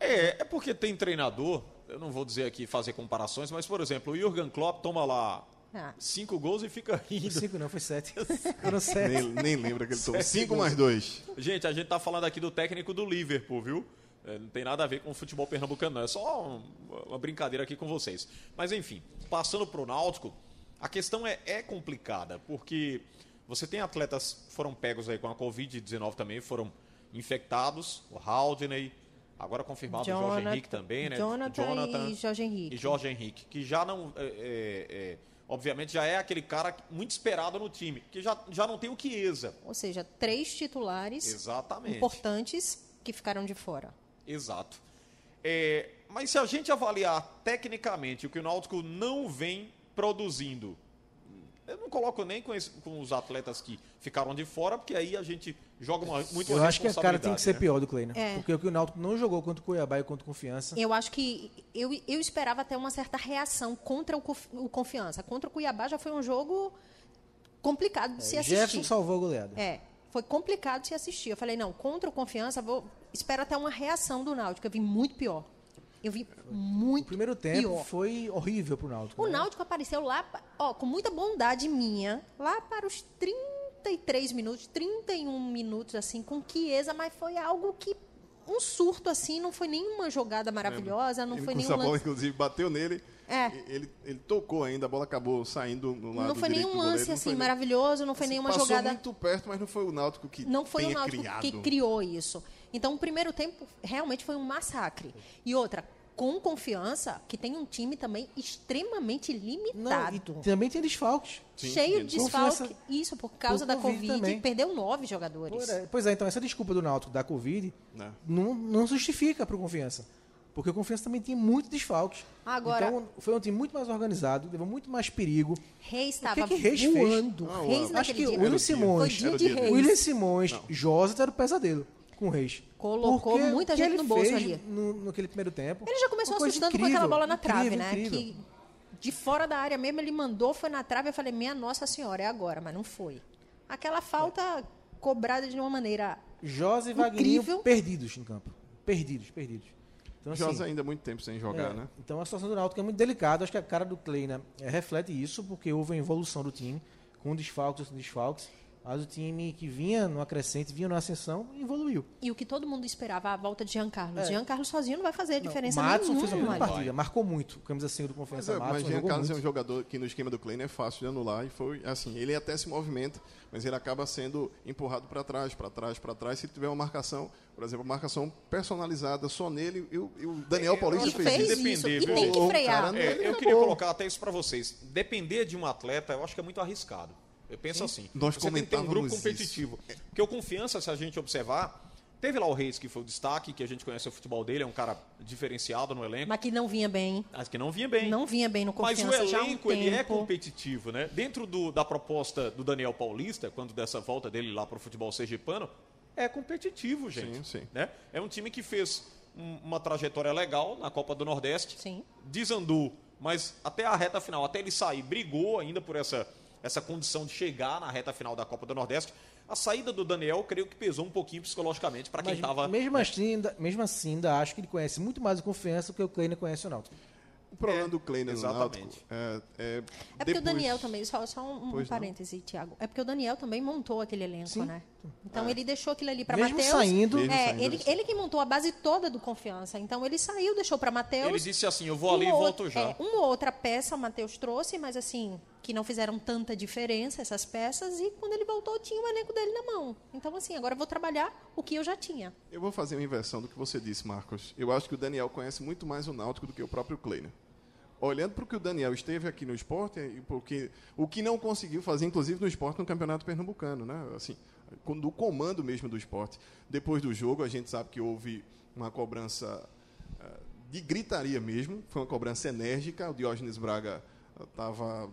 É, é porque tem treinador, eu não vou dizer aqui fazer comparações, mas, por exemplo, o Jürgen Klopp toma lá ah. Cinco gols e fica rindo. Cinco não, foi sete. *laughs* Foram sete. Nem, nem lembra que ele tomou. Cinco mais dois. Gente, a gente tá falando aqui do técnico do Liverpool, viu? É, não tem nada a ver com o futebol pernambucano, não. É só um, uma brincadeira aqui com vocês. Mas enfim, passando pro Náutico, a questão é, é complicada, porque você tem atletas que foram pegos aí com a Covid-19 também, foram infectados, o Haldney, agora confirmado Jonathan, o Jorge Henrique também, né? Jonathan, Jonathan e Jorge Henrique. E Jorge Henrique, que já não. É, é, é obviamente já é aquele cara muito esperado no time, que já, já não tem o Chiesa. Ou seja, três titulares Exatamente. importantes que ficaram de fora. Exato. É, mas se a gente avaliar tecnicamente o que o Náutico não vem produzindo, eu não coloco nem com, esse, com os atletas que ficaram de fora, porque aí a gente joga uma, muito Eu acho que a cara tem que ser né? pior do Kleina. É. Porque o que o Náutico não jogou contra o Cuiabá e contra o Confiança. Eu acho que eu, eu esperava até uma certa reação contra o, o Confiança. Contra o Cuiabá já foi um jogo complicado de é, se assistir. Jefferson salvou a goleada. É, foi complicado de se assistir. Eu falei, não, contra o Confiança, vou espero até uma reação do Náutico. Eu vi muito pior. Eu vi muito. O primeiro tempo pior. foi horrível pro Náutico. O né? Náutico apareceu lá, ó, com muita bondade minha, lá para os 33 minutos, 31 minutos, assim, com Chiesa, mas foi algo que. Um surto assim, não foi nenhuma jogada maravilhosa, não ele foi nenhum. A bola, inclusive, bateu nele. É. Ele, ele tocou ainda, a bola acabou saindo no lado Não foi nenhum lance assim maravilhoso, não foi assim, nenhuma passou jogada. muito perto, mas não foi o Náutico que Não foi o Náutico criado. que criou isso. Então, o primeiro tempo realmente foi um massacre. E outra, com confiança, que tem um time também extremamente limitado. Não, também tem desfalques. Sim, Cheio de desfalque. Isso, por causa por da Covid, COVID perdeu nove jogadores. É, pois é, então essa desculpa do Náutico da Covid não, não, não justifica para o confiança. Porque o Confiança também tinha muito desfalques. Agora, então, foi um time muito mais organizado, levou muito mais perigo. Reis estava o que, que Reis voando. Fez? Reis Acho que o William Simões, William Simões, Josa era o pesadelo com o Reis. Colocou Porque muita gente no bolso ali. No, naquele primeiro tempo. Ele já começou assustando incrível, com aquela bola na trave, incrível, né? Incrível. Que de fora da área mesmo ele mandou, foi na trave. Eu falei, minha Nossa Senhora, é agora, mas não foi. Aquela falta é. cobrada de uma maneira. José e Wagner perdidos em campo. Perdidos, perdidos. Então, assim, José ainda muito tempo sem jogar, é, né? Então a situação do Náutico é muito delicada. Acho que a cara do Kleina é, reflete isso, porque houve uma evolução do time, com desfalques, sem desfalques. Mas o time que vinha no acrescente, vinha na ascensão, evoluiu. E o que todo mundo esperava, a volta de Jean Carlos. É. Jean Carlos sozinho não vai fazer a diferença não, Madison fez uma boa partida, marcou muito. Camisa 5 do Confiança Mas, é, mas Jean Carlos muito. é um jogador que no esquema do Kleiner é fácil de anular. E foi assim, ele até se movimenta, mas ele acaba sendo empurrado para trás, para trás, para trás. Se tiver uma marcação, por exemplo, marcação personalizada só nele, e o, e o Daniel é, Paulista fez, fez isso. Depender, e viu? tem que frear. É, eu queria colocar até isso para vocês. Depender de um atleta, eu acho que é muito arriscado. Eu penso assim. Nós você tem que ter um grupo competitivo. Porque o Confiança, se a gente observar, teve lá o Reis, que foi o destaque, que a gente conhece o futebol dele, é um cara diferenciado no elenco. Mas que não vinha bem. Mas que não vinha bem. Não vinha bem no Mas confiança o já há um elenco ele é competitivo, né? Dentro do- da proposta do Daniel Paulista, quando dessa volta dele lá para o futebol sergipano, é competitivo, gente. Sim, sim. Né? É um time que fez um- uma trajetória legal na Copa do Nordeste, Sim. desandou, mas até a reta final, até ele sair, brigou ainda por essa, essa condição de chegar na reta final da Copa do Nordeste. A saída do Daniel, creio que pesou um pouquinho psicologicamente para quem estava. mesmo, assim, ainda, mesmo assim, ainda acho que ele conhece muito mais o confiança do que o Kleiner conhece o Náutico. O problema do Kleiner exatamente. Náutico é, é, É porque depois- o Daniel também, só, só um, um parêntese, Tiago. É porque o Daniel também montou aquele elenco, né? Então ele deixou aquilo ali para Mesmo Matheus. saindo- Mesmo é, saindo, ele, ele- ele que montou a base toda do confiança. Então ele saiu, deixou para Matheus. Ele disse assim: eu vou ali e volto já. É, uma ou outra peça o Matheus trouxe, mas assim, que não fizeram tanta diferença essas peças. E quando ele voltou, tinha o elenco dele na mão. Então, assim, agora eu vou trabalhar o que eu já tinha. Eu vou fazer uma inversão do que você disse, Marcos. Eu acho que o Daniel conhece muito mais o Náutico do que o próprio Kleiner. Olhando para o que o Daniel esteve aqui no esporte, e porque o que não conseguiu fazer, inclusive no esporte, no Campeonato Pernambucano, né? Assim, do comando mesmo do esporte. Depois do jogo, a gente sabe que houve uma cobrança eh, de gritaria mesmo, foi uma cobrança enérgica. O Diógenes Braga estava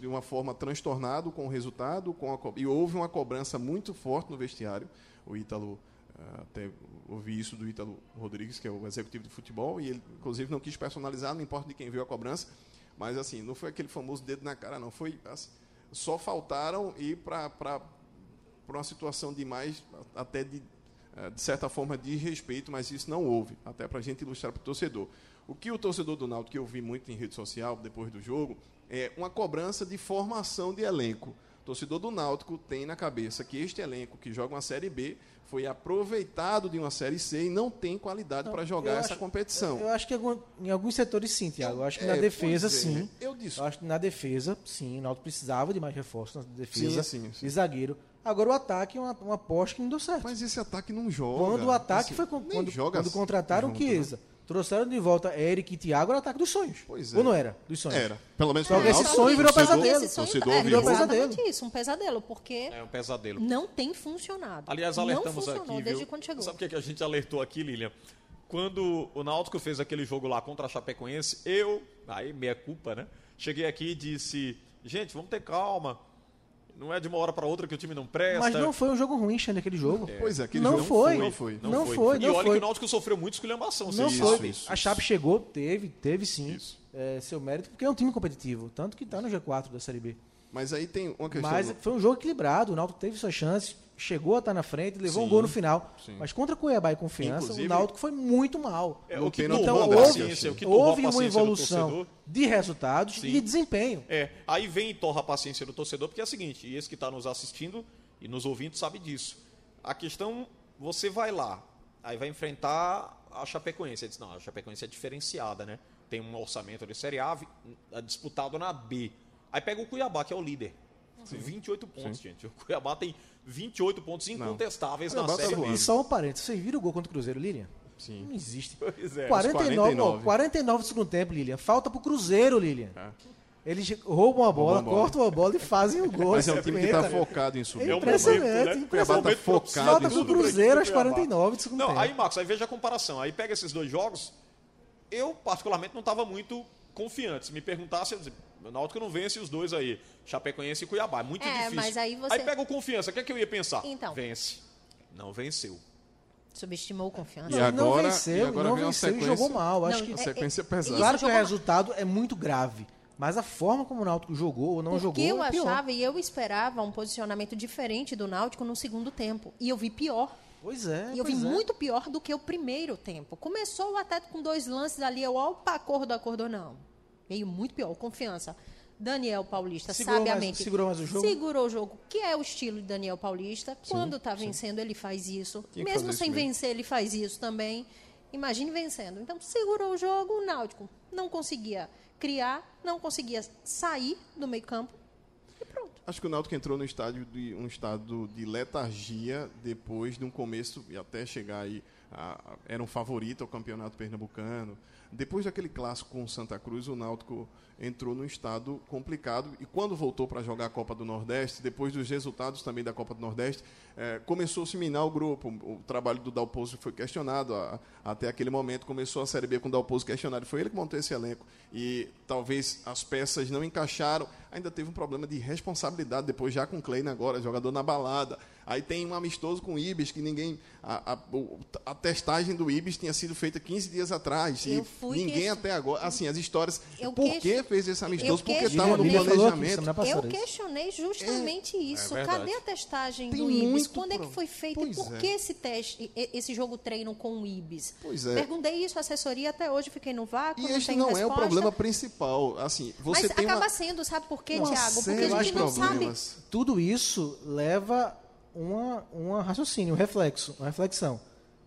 de uma forma transtornado com o resultado, com a e houve uma cobrança muito forte no vestiário. O Ítalo, eh, até ouvi isso do Ítalo Rodrigues, que é o executivo de futebol, e ele, inclusive, não quis personalizar, não importa de quem viu a cobrança, mas, assim, não foi aquele famoso dedo na cara, não. Foi, assim, só faltaram ir para uma situação de mais, até de, eh, de certa forma, de respeito, mas isso não houve, até para a gente ilustrar para o torcedor. O que o torcedor do Náutico, que eu vi muito em rede social depois do jogo, é uma cobrança de formação de elenco. O torcedor do Náutico tem na cabeça que este elenco que joga uma Série B foi aproveitado de uma Série C e não tem qualidade para jogar Eu essa acho- competição. Eu acho que em alguns setores sim, Tiago. Eu acho que na É, defesa pois é. sim. Eu disse. Eu acho que na defesa, sim, o Náutico precisava de mais reforços na defesa Sim, sim, sim. e zagueiro. Agora o ataque é uma, uma aposta que não deu certo. Mas esse ataque não joga. quando o ataque Assim, foi com- quando, joga quando contrataram o junto, né? Chiesa, trouxeram de volta Eric e Thiago, era o ataque dos sonhos. Pois é. Ou não era? Dos sonhos. Era. Pelo menos Só que esse sonho virou pesadelo. Esse sonho torcedor é virou virou. pesadelo. exatamente isso, um pesadelo, porque É um pesadelo. não tem funcionado. Aliás, não alertamos funcionou aqui, desde viu? quando chegou. Sabe o que, é que a gente alertou aqui, Lilian? Quando o Náutico fez aquele jogo lá contra a Chapecoense, eu, aí meia culpa, né? Cheguei aqui e disse, gente, vamos ter calma. Não é de uma hora para outra que o time não presta. Mas não foi um jogo ruim, Xande, aquele jogo. Pois é, aquele não, jogo foi. não foi. Não foi, E não olha foi. que o Náutico sofreu muito esculhambação. Não vocês foi. isso, a Chape chegou, teve, teve sim Isso. é, seu mérito, porque é um time competitivo. Tanto que está no G4 da Série B. Mas aí tem uma questão. Mas foi um jogo equilibrado. O Náutico teve suas chances, chegou a estar na frente, levou um Sim, gol no final. sim. Mas contra Cuiabá e Confiança, Inclusive- o Náutico foi muito mal. É, o que Então houve, o que houve uma evolução de resultados Sim. e de desempenho. É, aí vem e torra a paciência do torcedor, porque é o seguinte, e esse que está nos assistindo e nos ouvindo sabe disso. A questão, você vai lá, aí vai enfrentar a Chapecoense. Ele diz, não, a Chapecoense é diferenciada, né? Tem um orçamento de Série A é disputado na B. Aí pega o Cuiabá, que é o líder. 28 pontos, gente. O Cuiabá tem 28 pontos incontestáveis na Cuiabá tá Série B. E só um parênteses, vocês viram o gol contra o Cruzeiro, Lilian? Sim. Não existe. Pois é. 49, 49. 49. 49 do segundo tempo, Lilian. Falta pro Cruzeiro, Lilian. Eles roubam a bola, bola. cortam a bola e fazem o gol. Mas é um time que está 50. focado em subir. É um momento, né? impressionante. Cuiabá tá Momento focado profissional Falta em pro Cruzeiro aos equipe do Cuiabá. 49 do segundo Não, tempo. aí, Marcos, aí veja a comparação. Aí pega esses dois jogos. Eu, particularmente, não estava muito confiante. Se me perguntasse, eu dizia, o Náutico não vence os dois aí. Chapecoense e Cuiabá. É muito É, difícil. mas aí você- pega o confiança. O que é que eu ia pensar? Então. Vence. Não venceu. Subestimou confiança. E Não, agora- não e venceu, agora não venceu e jogou mal. Acho Não, que, A sequência é pesada. claro que o resultado é muito grave, mas a forma como o Náutico jogou ou não Porque jogou eu é pior. achava e eu esperava um posicionamento diferente do Náutico no segundo tempo. E eu vi pior. Pois é, E eu vi é. muito pior do que o primeiro tempo. Começou até com dois lances ali, eu, opa, acordo, acordo, não. Veio muito pior, confiança. Daniel Paulista, Segurou mais- sabiamente. segurou mais o jogo? Segurou o jogo, que é o estilo de Daniel Paulista. Quando está vencendo, ele faz isso. Mesmo sem isso mesmo. vencer, ele faz isso também. Imagine vencendo. Então, segurou o jogo, o Náutico não conseguia criar, não conseguia sair do meio campo. E pronto. Acho que o Náutico entrou no estádio de um estado de letargia depois de um começo e até chegar aí era um favorito ao campeonato pernambucano. depois daquele clássico com o Santa Cruz, o Náutico entrou num estado complicado e quando voltou para jogar a Copa do Nordeste, depois dos resultados também da Copa do Nordeste, é, começou a se minar o grupo. O, trabalho do Dalpozo foi questionado. A, até aquele momento começou a Série B com o Dalpozo questionado. Foi ele que montou esse elenco. E talvez as peças não encaixaram. Ainda teve um problema de responsabilidade depois, já com o Kleina agora, jogador na balada. Aí tem um amistoso com o Ibis, que ninguém. A, a, a, testagem do Ibis tinha sido feita 15 dias atrás. Eu e ninguém até agora. Assim, as histórias. Eu por que fez esse amistoso? Porque estava no planejamento. Eu questionei justamente é, isso. É Cadê a testagem tem do Ibis? Quando é que foi feito pois e por é. que esse teste, esse jogo treino com o Ibis? Pois é. Perguntei isso à assessoria, até hoje fiquei no vácuo. E este não, não é o problema principal. Assim, você Mas acaba uma... sendo, sabe por quê, Tiago? Porque a gente não problemas. sabe. Tudo isso leva uma, uma raciocínio, um reflexo, uma reflexão.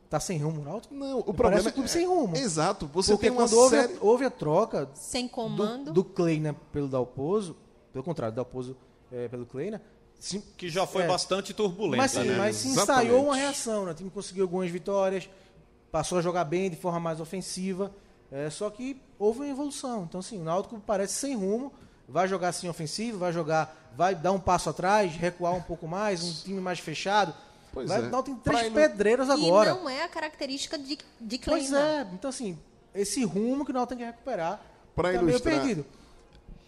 Tá sem rumo o Náutico? Não, o problema Parece é clube sem rumo. Exato. Você Porque tem uma quando série... houve, a, houve a troca sem comando do, do Kleina pelo Dalpozo, pelo contrário, Dalpozo é, pelo Kleina, Sim, que já foi é, bastante turbulenta, mas, sim, né? Mas se ensaiou uma reação, né? o time conseguiu algumas vitórias, passou a jogar bem de forma mais ofensiva, é, só que houve uma evolução. Então, assim, o Náutico parece sem rumo, vai jogar assim ofensivo, vai jogar, vai dar um passo atrás, recuar um pouco mais, um time mais fechado. Pois vai, é. O Náutico tem três pedreiros agora. E não é a característica de, de Pois é, então assim, esse rumo que o Náutico tem que recuperar para tá ilustrar, meio perdido.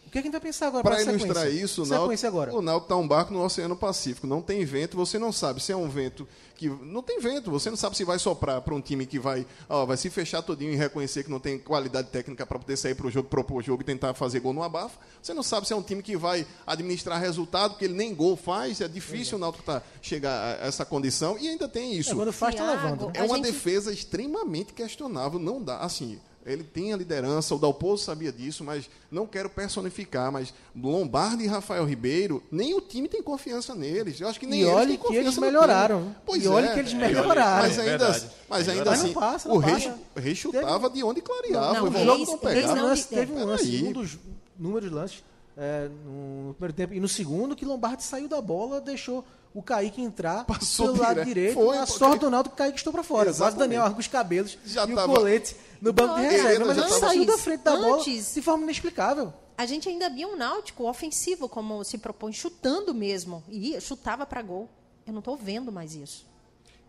O que, é que a gente vai pensar agora para ilustrar isso, o Náutico, agora. o Náutico está um barco no Oceano Pacífico. Não tem vento, você não sabe se é um vento que não tem vento, você não sabe se vai soprar para um time que vai, ó, vai se fechar todinho e reconhecer que não tem qualidade técnica para poder sair para o jogo, propor o jogo e tentar fazer gol no abafo. Você não sabe se é um time que vai administrar resultado, porque ele nem gol faz, é difícil o Náutico tá, chegar a essa condição e ainda tem isso. É, quando faz, tá levando. Né? É uma gente... defesa extremamente questionável, não dá, assim, ele tem a liderança, o Dalpozo sabia disso, mas não quero personificar, mas Lombardi e Rafael Ribeiro, nem o time tem confiança neles. Eu acho que nem e eles olha que eles melhoraram. Pois e olha é, que eles melhoraram. Mas ainda, mas ainda assim, passa, o rei, rei chutava de onde clareava. Não, não, o não pegava. Não, lance, teve um lance, um dos números de lances é, no primeiro tempo e no segundo que Lombardi saiu da bola, deixou o Kaique entrar Passou pelo lado direito. Foi, a sorte do Naldo que o Kaique estou para fora. Exatamente. Quase Daniel arranca os cabelos já e tava... o colete no banco de reserva. Mas ele saiu da frente da bola antes, de forma inexplicável. A gente ainda via um Náutico ofensivo, como se propõe, chutando mesmo. E chutava para gol. Eu não estou vendo mais isso.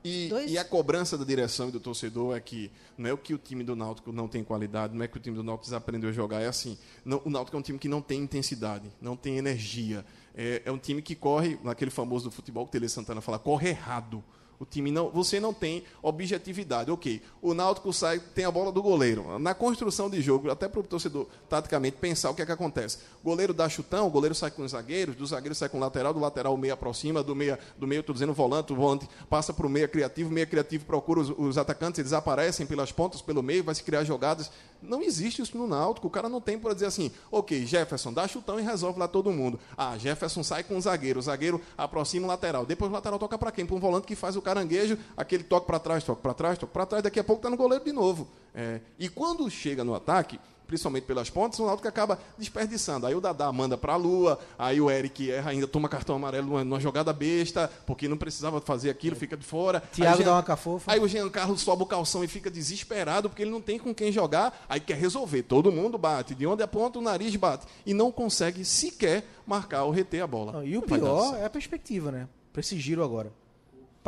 E, e, a cobrança da direção e do torcedor é que não é o que o time do Náutico não tem qualidade, não é que o time do Náutico desaprendeu a jogar, é assim. Não, o Náutico é um time que não tem intensidade, não tem energia. É, é um time que corre, naquele famoso do futebol que o Tele Santana fala, corre errado. O time não, você não tem objetividade. Ok, o Náutico sai, tem a bola do goleiro. Na construção de jogo, até para o torcedor taticamente pensar o que é que acontece. O goleiro dá chutão, o goleiro sai com os zagueiros, do zagueiro sai com o lateral, do lateral o meio aproxima, do meio, do meio estou dizendo volante, o volante passa para o meio criativo, o meio criativo procura os, os, atacantes, eles aparecem pelas pontas, pelo meio, vai se criar jogadas. Não existe isso no Náutico. O cara não tem para dizer assim, ok, Jefferson, dá chutão e resolve lá todo mundo. Ah, Jefferson sai com o zagueiro, o zagueiro aproxima o lateral. Depois o lateral toca para quem? Para um volante que faz o caranguejo, aquele toque para trás, toque para trás, toque para trás, daqui a pouco está no goleiro de novo. É, e quando chega no ataque, principalmente pelas pontas, o Náutico acaba desperdiçando. Aí o Dadá manda para a lua, aí o Eric erra, ainda toma cartão amarelo numa, jogada besta, porque não precisava fazer aquilo, fica de fora. Thiago dá uma cafofa. Aí o Jean Carlos sobe o calção e fica desesperado, porque ele não tem com quem jogar, aí quer resolver. Todo mundo bate, de onde aponta o nariz bate. E não consegue sequer marcar ou reter a bola. Não, e o pior é a perspectiva, né? Para esse giro agora.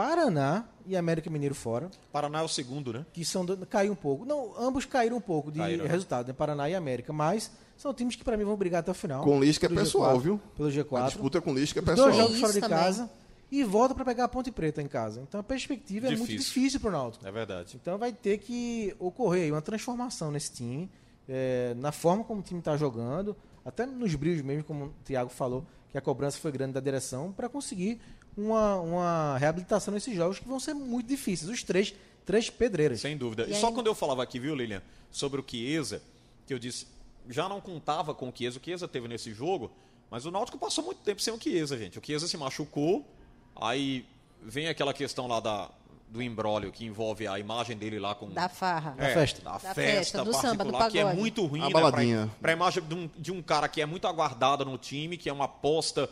Paraná e América Mineiro fora. Paraná é o segundo, né? Que são caiu um pouco. Não, ambos caíram um pouco de caíram. resultado, né? Paraná e América, mas são times que para mim vão brigar até o final. Com Lisca é pessoal, G4, viu? Pelo G4. A disputa com Lisca é pessoal. Dois jogos fora de casa e volta para pegar a Ponte Preta em casa. Então a perspectiva difícil. é muito difícil para o Náutico. É verdade. Então vai ter que ocorrer uma transformação nesse time, é, na forma como o time está jogando, até nos brilhos mesmo, como o Thiago falou, que a cobrança foi grande da direção, para conseguir uma, uma reabilitação nesses jogos que vão ser muito difíceis. Os três, três pedreiras. Sem dúvida. E, e só quando eu falava aqui, viu, Lilian, sobre o Chiesa, que eu disse, já não contava com o Chiesa, o Chiesa teve nesse jogo, mas o Náutico passou muito tempo sem o Chiesa, gente. O Chiesa se machucou, aí vem aquela questão lá da, do embrólio que envolve a imagem dele lá com da farra, é, da festa, da, da festa, festa do samba, do pagode. que é muito ruim, a né, baladinha. Para a imagem de um, de um cara que é muito aguardado no time, que é uma aposta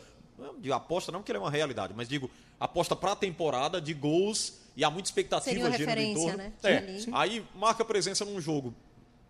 de aposta não porque ele é uma realidade, mas digo, aposta para a temporada de gols e há muita expectativa uma referência, entorno. Né? É, aí marca presença num jogo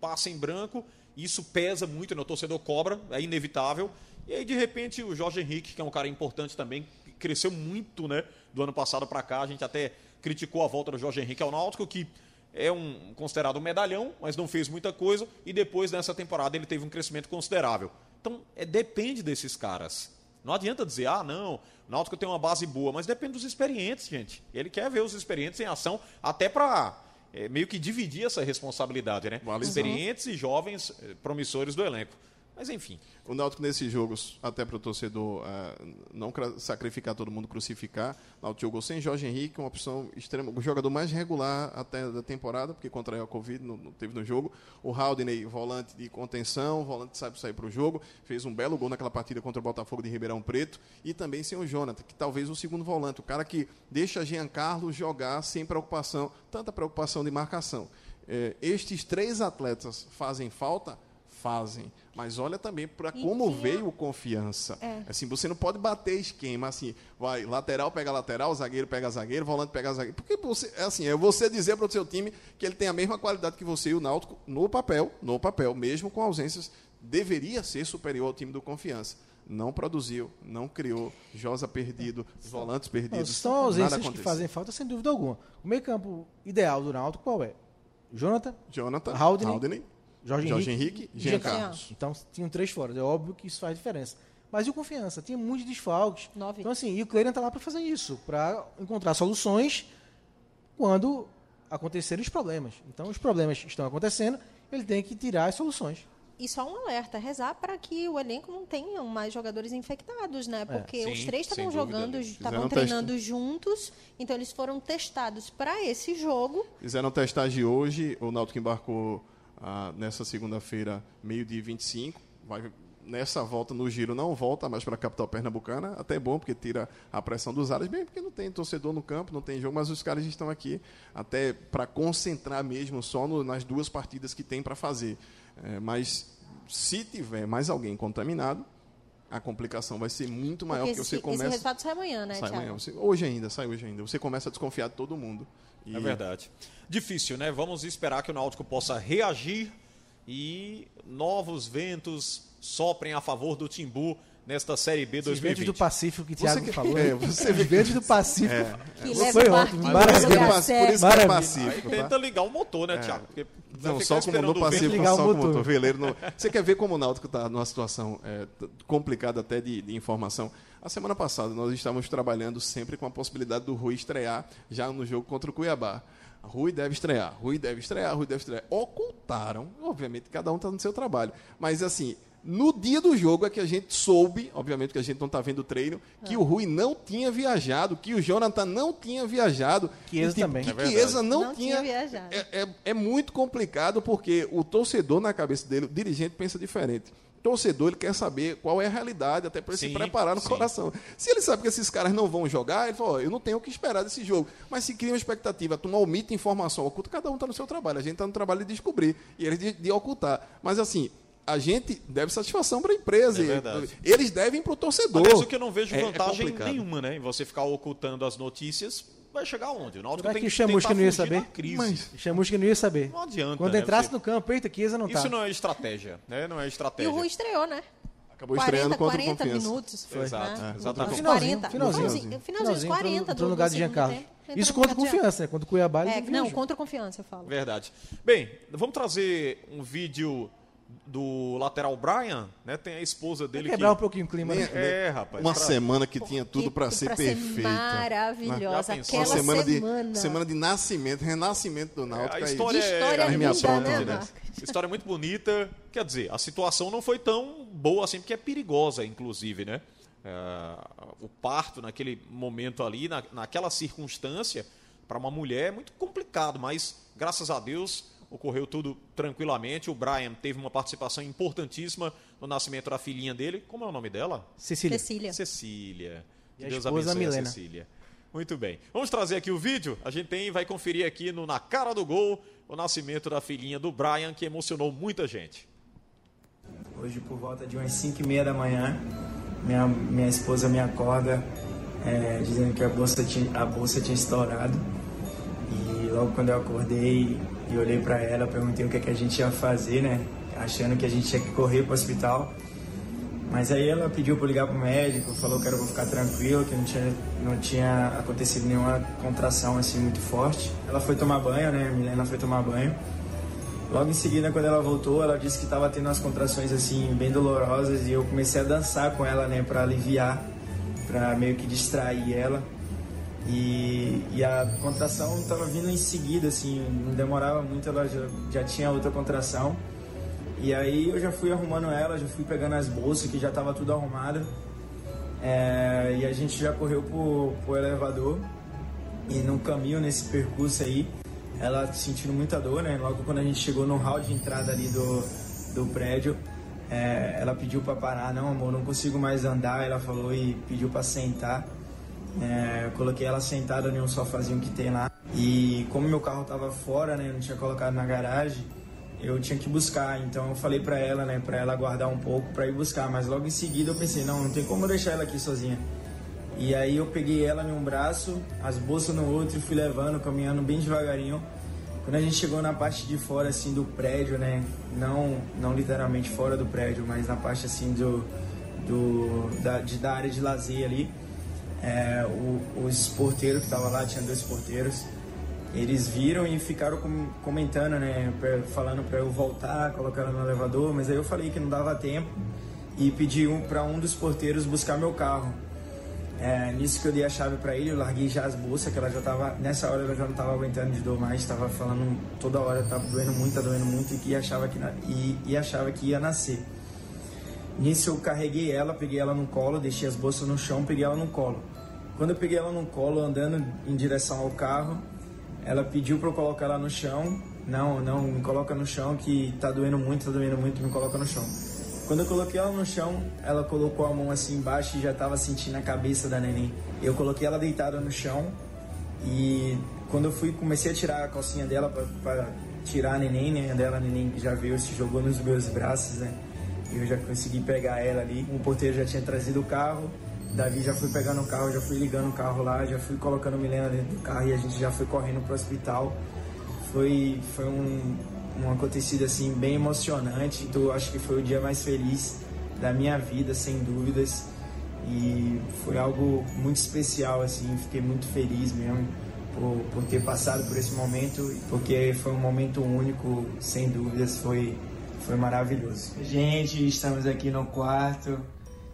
passa em branco, isso pesa muito no torcedor cobra, é inevitável. E aí, de repente, o Jorge Henrique, que é um cara importante também, cresceu muito né, do ano passado para cá. A gente até criticou a volta do Jorge Henrique ao Náutico, que é um considerado um medalhão, mas não fez muita coisa. E depois, nessa temporada, ele teve um crescimento considerável. Então, é, depende desses caras. Não adianta dizer, ah, não, o Náutico tem uma base boa, mas depende dos experientes, gente. Ele quer ver os experientes em ação, até para é, meio que dividir essa responsabilidade, né? Vale experientes e jovens é, promissores do elenco. Mas enfim. O Náutico nesses jogos, até para o torcedor uh, não sacrificar todo mundo, crucificar, o Náutico jogou sem Jorge Henrique, uma opção extrema, o jogador mais regular até da temporada, porque contraiu a Covid, não, não teve no jogo. O Haldney, volante de contenção, volante sabe sair para o jogo, fez um belo gol naquela partida contra o Botafogo de Ribeirão Preto. E também sem o Jonathan, que talvez o segundo volante, o cara que deixa Jean Carlos jogar sem preocupação, tanta preocupação de marcação. É, estes três atletas fazem falta? Fazem mas olha também para como tinha... veio o confiança. É. Assim, você não pode bater esquema assim, vai, lateral pega lateral, zagueiro pega zagueiro, volante pega zagueiro. Porque você, é assim, é você dizer para o seu time que ele tem a mesma qualidade que você e o Náutico no papel, no papel, mesmo com ausências, deveria ser superior ao time do confiança. Não produziu, não criou, Josa perdido, volantes perdidos. São ausências que fazem falta, sem dúvida alguma. O meio campo ideal do Náutico qual é? Jonathan, Jonathan Haldane, Haldane Jorge, Jorge Henrique, Henrique e Jean Carlos. Então tinham três fora. É óbvio que isso faz diferença. Mas e o confiança? Tinha muitos desfalques. Nove. Então, assim, e o Cleiton está lá para fazer isso, para encontrar soluções quando acontecerem os problemas. Então, os problemas estão acontecendo, ele tem que tirar as soluções. E só um alerta, rezar para que o elenco não tenha mais jogadores infectados, né? É. Porque é. Sim, os três estavam jogando, estavam treinando teste. juntos, então eles foram testados para esse jogo. Fizeram testagem hoje, o Náutico embarcou ah, nessa segunda-feira, meio-dia 25. Vai, nessa volta no giro não volta mais para a capital pernambucana, até é bom porque tira a pressão dos ares, bem porque não tem torcedor no campo, não tem jogo, mas os caras estão aqui até para concentrar mesmo só no, nas duas partidas que tem para fazer. É, mas se tiver mais alguém contaminado, a complicação vai ser muito maior porque, porque você começa. Esse resultado sai amanhã, né? Sai amanhã. Você, hoje ainda, sai hoje ainda. Você começa a desconfiar de todo mundo. E... É verdade. Difícil, né? Vamos esperar que o Náutico possa reagir e novos ventos soprem a favor do Timbu nesta Série B 2020. Os ventos do Pacífico que o Thiago que, falou. É, você Os ventos do *laughs* Pacífico. É, que foi ótimo. Maravilha. Por isso que é Pacífico. Aí tenta ligar o motor, né, é. Thiago? Porque não, só como no Pacífico, ligar só o motor. como veleiro. No... Você quer ver como o Náutico está numa situação é, complicada até de, de informação. A semana passada nós estávamos trabalhando sempre com a possibilidade do Rui estrear já no jogo contra o Cuiabá. Rui deve estrear, Rui deve estrear, Rui deve estrear. Ocultaram, obviamente, cada um está no seu trabalho. Mas assim, no dia do jogo é que a gente soube, obviamente que a gente não está vendo o treino, que o Rui não tinha viajado, que o Jonathan não tinha viajado. Chiesa tipo, também. Que é Chiesa não, não tinha, tinha viajado. É, é, é muito complicado porque o torcedor na cabeça dele, o dirigente pensa diferente torcedor ele quer saber qual é a realidade, até para se preparar no sim. coração. Se ele sabe que esses caras não vão jogar, ele fala, eu não tenho o que esperar desse jogo. Mas se cria uma expectativa, tu não omite informação oculta, cada um está no seu trabalho. A gente está no trabalho de descobrir e eles de, de ocultar. Mas assim, a gente deve satisfação para a empresa. É eles devem para o torcedor. Mas o que eu não vejo é, é vantagem é nenhuma, né? Em você ficar ocultando as notícias vai chegar onde? O Náutico tem que o Chamusca não ia saber? Mas Chamusca não ia saber. Não adianta. Quando né? entrasse Você... no campo, eita, Chiesa não tá. Isso não é estratégia, né? Não é estratégia. E o Rui estreou, né? Acabou 40, estreando contra 40 minutos. Foi. Exato. Né? É, exatamente. Finalzinho, finalzinho, finalzinho, finalzinho, 40 entrou no lugar de Giancarlo. Isso contra confiança, né? Contra o Cuiabá. É, não, contra confiança, eu falo. Verdade. Bem, vamos trazer um vídeo do lateral Brian, né? Tem a esposa dele quebrar que... um pouquinho o clima. Né? É, rapaz. Uma pra... semana que tinha tudo para ser perfeita. Maravilhosa. Aquela uma semana, semana. De, semana de nascimento, renascimento do Náutico. É, a história, é, história é, linda, pronta, né, História muito bonita. Quer dizer, a situação não foi tão boa assim, porque é perigosa, inclusive, né? É, o parto naquele momento ali, na, naquela circunstância, para uma mulher é muito complicado, mas graças a Deus ocorreu tudo tranquilamente. O Brian teve uma participação importantíssima no nascimento da filhinha dele. Como é o nome dela? Cecília. Cecília. Cecília. Que Deus abençoe Milena. a Cecília. Muito bem. Vamos trazer aqui o vídeo. A gente tem vai conferir aqui no Na Cara do Gol o nascimento da filhinha do Brian, que emocionou muita gente. Hoje, por volta de umas 5 e meia da manhã, minha, minha esposa me acorda é, dizendo que a bolsa, tinha, a bolsa tinha estourado. E logo quando eu acordei, e olhei para ela, perguntei o que, é que a gente ia fazer, né? Achando que a gente tinha que correr para o hospital. Mas aí ela pediu para ligar pro médico, falou que era pra ficar tranquilo, que não tinha, não tinha acontecido nenhuma contração assim muito forte. Ela foi tomar banho, né? A Milena foi tomar banho. Logo em seguida, quando ela voltou, ela disse que estava tendo umas contrações assim bem dolorosas e eu comecei a dançar com ela, né, para aliviar, para meio que distrair ela. E, e a contração estava vindo em seguida, assim, não demorava muito, ela já, já tinha outra contração. E aí eu já fui arrumando ela, já fui pegando as bolsas que já estava tudo arrumado. É, e a gente já correu pro, elevador e no caminho, nesse percurso aí, ela sentindo muita dor, né? Logo quando a gente chegou no hall de entrada ali do, do prédio, é, ela pediu para parar, não amor, não consigo mais andar, ela falou e pediu para sentar. É, eu coloquei ela sentada em um sofazinho que tem lá. E como meu carro tava fora, né, não tinha colocado na garagem, eu tinha que buscar. Então eu falei para ela, né, para ela aguardar um pouco para ir buscar. Mas logo em seguida eu pensei, não, não tem como deixar ela aqui sozinha. E aí eu peguei ela em um braço, as bolsas no outro e fui levando, caminhando bem devagarinho. Quando a gente chegou na parte de fora assim do prédio, né, não não literalmente fora do prédio, mas na parte assim do, do da, de, da área de lazer ali, é, o, os porteiros que estavam lá, tinha dois porteiros, eles viram e ficaram com, comentando, né, falando para eu voltar, colocar no elevador, mas aí eu falei que não dava tempo e pedi um, para um dos porteiros buscar meu carro. É, nisso que eu dei a chave para ele, eu larguei já as bolsas, que ela já tava, nessa hora ela já não tava aguentando de dor mais, tava falando toda hora, tava doendo muito, tá doendo muito e que achava que, e, e achava que ia nascer. Nisso eu carreguei ela, peguei ela no colo, deixei as bolsas no chão, peguei ela no colo. Quando eu peguei ela no colo, andando em direção ao carro, ela pediu para eu colocar ela no chão. Não, não, me coloca no chão que tá doendo muito, tá doendo muito, me coloca no chão. Quando eu coloquei ela no chão, ela colocou a mão assim embaixo e já estava sentindo a cabeça da neném. Eu coloquei ela deitada no chão e quando eu fui, comecei a tirar a calcinha dela para tirar a neném, né? Dela, a neném já veio, se jogou nos meus braços, né? Eu já consegui pegar ela ali. O porteiro já tinha trazido o carro. Davi já foi pegando o carro, já fui ligando o carro lá, já fui colocando Milena dentro do carro e a gente já foi correndo pro hospital. Foi, foi um, um acontecido assim bem emocionante. Então acho que foi o dia mais feliz da minha vida, sem dúvidas. E foi algo muito especial assim, fiquei muito feliz mesmo por, por ter passado por esse momento, porque foi um momento único, sem dúvidas, foi foi maravilhoso. Gente, estamos aqui no quarto.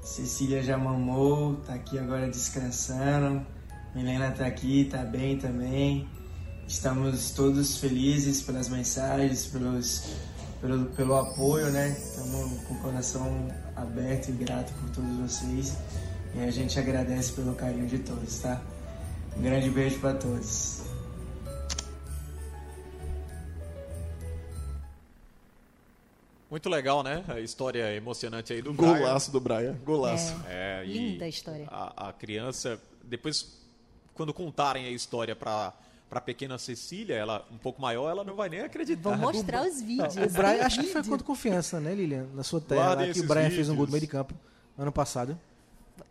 Cecília já mamou, tá aqui agora descansando. Milena tá aqui, tá bem também. Estamos todos felizes pelas mensagens, pelos, pelo, pelo apoio, né? Estamos com o coração aberto e grato por todos vocês. E a gente agradece pelo carinho de todos, tá? Um grande beijo para todos. Muito legal, né? A história emocionante aí do Golaço do Brian. Golaço. É, é linda a história. A, a, criança, depois, quando contarem a história para para pequena Cecília, ela um pouco maior, ela não vai nem acreditar. Vou mostrar os vídeos. o Brian, acho que foi contra confiança, né, Lilian? Na sua terra, que o Brian vídeos. fez um gol do meio de campo ano passado.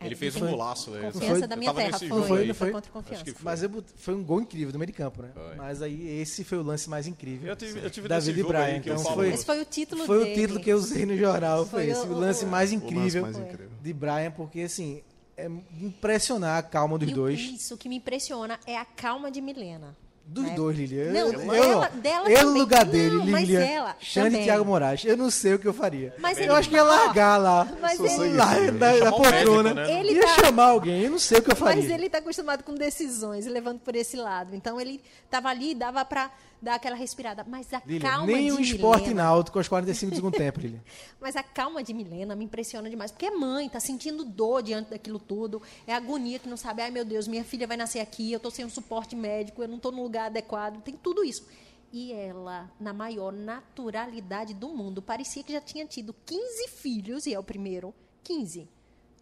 Ele fez um golaço. Confiança foi, da minha terra. Foi, foi, não foi? Contra confiança. Foi. Mas foi um gol incrível do meio de campo, né? Foi. Mas aí esse foi o lance mais incrível. Eu tive, eu tive David e Brian. Então foi, esse foi o título Foi dele. o título que eu usei no jornal. Foi, foi esse. O, lance mais incrível, lance mais incrível de Brian, porque assim, é impressionar a calma dos e dois. Isso que me impressiona é a calma de Milena. Dos né? dois, Lilian. Não, eu, dela, dela eu no lugar não, dele, Lilian, ela Xande e Thiago Moraes. Eu não sei o que eu faria. Mas eu ele- acho que ia largar lá. Mas lá, ele- na, na poltrona. né? Ele ia tá- chamar alguém. Eu não sei o que eu faria. Mas ele está acostumado com decisões e levando por esse lado. Então ele estava ali e dava para dar aquela respirada. Mas a Lilian, calma nem de um esporte Milena, náutico aos 45 do segundo tempo, Lilian. *laughs* Mas a calma de Milena me impressiona demais. Porque é mãe, tá sentindo dor diante daquilo tudo. É agonia que não sabe, ai meu Deus, minha filha vai nascer aqui, eu tô sem um suporte médico, eu não tô no lugar adequado. Tem tudo isso. E ela, na maior naturalidade do mundo, parecia que já tinha tido 15 filhos, e é o primeiro, 15.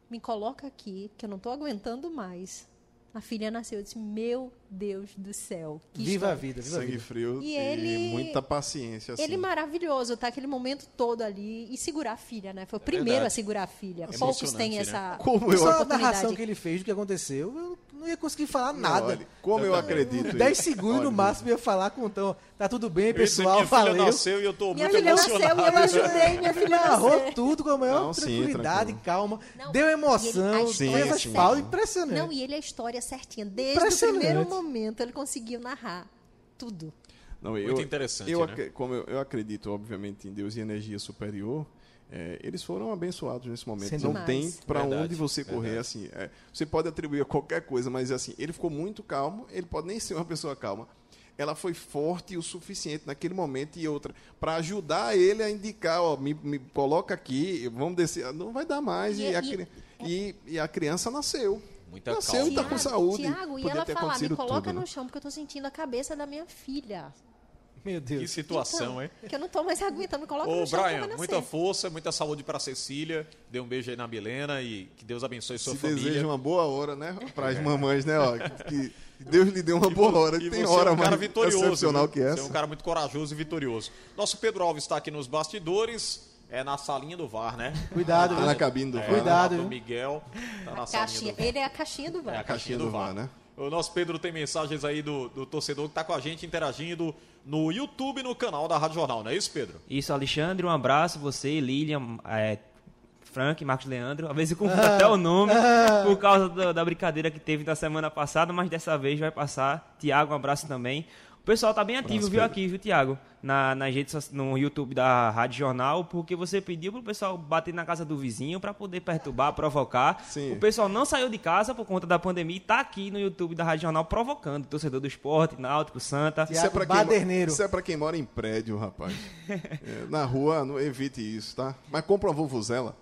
Me coloca aqui, que eu não tô aguentando mais. A filha nasceu, eu disse, meu Deus do céu. Que Viva a história. vida, viva a Sangue vida. frio E e, ele- muita paciência. Assim. Ele maravilhoso, tá? Aquele momento todo ali. E segurar a filha, né? Foi o primeiro verdade. a segurar a filha. É Poucos têm né? essa Como eu Só a oportunidade. narração que ele fez do que aconteceu, eu não ia conseguir falar nada. Olha, como eu acredito. 10 segundos olha, no máximo ia falar com então, tá tudo bem, pessoal, minha valeu. Filha nasceu e eu tô minha muito filha emocionado. Nasceu, eu ajudei minha filha Narrou tudo com a maior não, tranquilidade, sim, calma. Não, deu emoção, fez as falas impressionante. Não, e ele é a história certinha. Desde o primeiro momento ele conseguiu narrar tudo. Não, muito interessante, eu, né? Como eu, eu acredito, obviamente, em Deus e energia superior, é, eles foram abençoados nesse momento. Sem não demais. tem para onde você correr verdade. assim. É, você pode atribuir a qualquer coisa, mas assim, ele ficou muito calmo. Ele pode nem ser uma pessoa calma. Ela foi forte o suficiente naquele momento e outra para ajudar ele a indicar, ó, me, me, coloca aqui, vamos descer. Não vai dar mais e, e, a, é e, e a, criança nasceu. Muita nasceu calma. e está com saúde. Tiago, e ela falar, me coloca tudo, no né? chão porque eu estou sentindo a cabeça da minha filha. Meu Deus. Que situação, então, hein? Que eu não tô mais aguentando. Coloca Ô, no chão Brian, muita força, muita saúde para Cecília. Dê um beijo aí na Milena e que Deus abençoe sua Se família. deseja uma boa hora, né? Para as mamães, né? Ó, *laughs* que Deus lhe dê uma boa hora. E Tem hora é um cara vitorioso, excepcional que essa. Você é um cara muito corajoso e vitorioso. Nosso Pedro Alves está aqui nos bastidores. É na salinha do VAR, né? Cuidado, tá na cabine do VAR. Cuidado, né? Miguel. Tá na caixinha, Ele é a caixinha do VAR. É a caixinha do, do VAR, né? O nosso Pedro tem mensagens aí do, do torcedor que está com a gente interagindo no YouTube, no canal da Rádio Jornal, não é isso, Pedro? Isso, Alexandre, um abraço, você, Lilian, é, Frank, Marcos Leandro. Às vezes eu confundo ah, *laughs* até o nome ah, *laughs* por causa do, da brincadeira que teve da semana passada, mas dessa vez vai passar. Tiago, um abraço também. O pessoal tá bem ativo, viu, aqui, viu, Tiago? Na, nas redes, no YouTube da Rádio Jornal, porque você pediu pro pessoal bater na casa do vizinho para poder perturbar, provocar. Sim. O pessoal não saiu de casa por conta da pandemia e tá aqui no YouTube da Rádio Jornal provocando. Torcedor do esporte, Náutico, Santa. Isso é, pra quem, isso é pra quem mora em prédio, rapaz. *laughs* é, na rua, não evite isso, tá? Mas compra uma Vuvuzela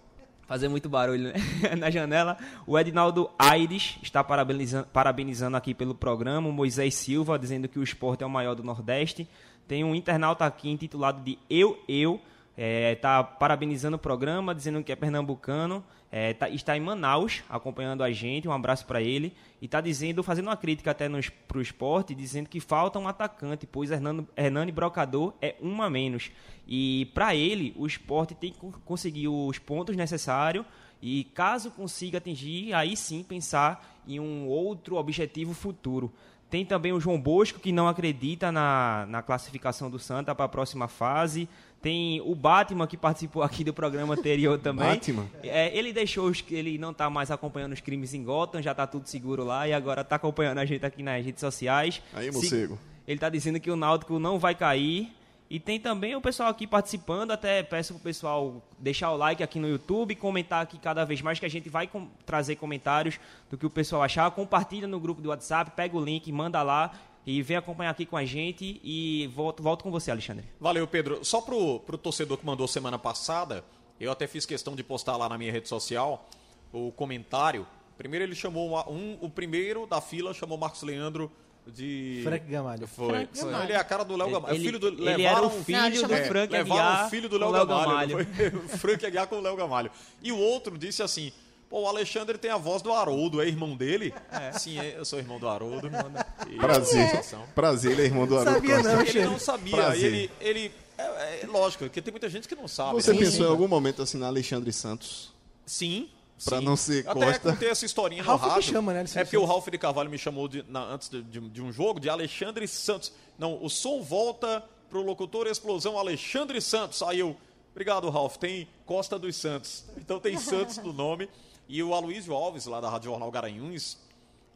fazer muito barulho né? *laughs* na janela. O Edinaldo Aires está parabenizando, parabenizando aqui pelo programa. O Moisés Silva dizendo que o esporte é o maior do Nordeste. Tem um internauta aqui intitulado de Eu, Eu. Está é, parabenizando o programa, dizendo que é pernambucano. É, tá, está em Manaus acompanhando a gente. Um abraço para ele. E está dizendo, fazendo uma crítica até para o esporte, dizendo que falta um atacante, pois Hernando, Hernani Brocador é um a menos. E para ele, o esporte tem que conseguir os pontos necessários e caso consiga atingir, aí sim pensar em um outro objetivo futuro. Tem também o João Bosco, que não acredita na, na classificação do Santa para a próxima fase. Tem o Batman, que participou aqui do programa anterior também. Batman? É, ele deixou, os, ele não está mais acompanhando os crimes em Gotham, já está tudo seguro lá e agora está acompanhando a gente aqui nas redes sociais. Aí, morcego. Ele está dizendo que o Náutico não vai cair e tem também o pessoal aqui participando, até peço pro pessoal deixar o like aqui no YouTube, comentar aqui cada vez mais que a gente vai com, trazer comentários do que o pessoal achar. Compartilha no grupo do WhatsApp, pega o link, manda lá e vem acompanhar aqui com a gente e volto, volto com você, Alexandre. Valeu, Pedro. Só pro, pro torcedor que mandou semana passada, eu até fiz questão de postar lá na minha rede social o comentário. Primeiro ele chamou um, o primeiro da fila chamou Marcos Leandro de. Frank Gamalho. Foi. Frank Gamalho. Ele é a cara do Léo Gamalho. Ele, filho do, ele era o filho não, do é, Frank Aguiar. o filho do Léo Gamalho. Gamalho. *laughs* Frank Aguiar com o Léo Gamalho. E o outro disse assim. Pô, o Alexandre tem a voz do Haroldo, é irmão dele? É. Sim, é, eu sou irmão do Haroldo. Prazer. É. Prazer, ele é irmão do Haroldo. Sabia não, ele não sabia. Prazer. Ele, ele é, é, lógico, porque tem muita gente que não sabe. Você né? pensou em algum momento assim na Alexandre Santos? Sim, Pra não ser Até Costa. contei essa historinha Ralf no rádio. chama, né? É porque o Ralf de Carvalho me chamou de, na, antes de, de, de, um jogo de Alexandre Santos. Não, o som volta pro locutor Explosão Alexandre Santos. Aí eu, obrigado, Ralf, tem Costa dos Santos. Então tem Santos no nome. E o Aloysio Alves, lá da Rádio Jornal Garanhuns,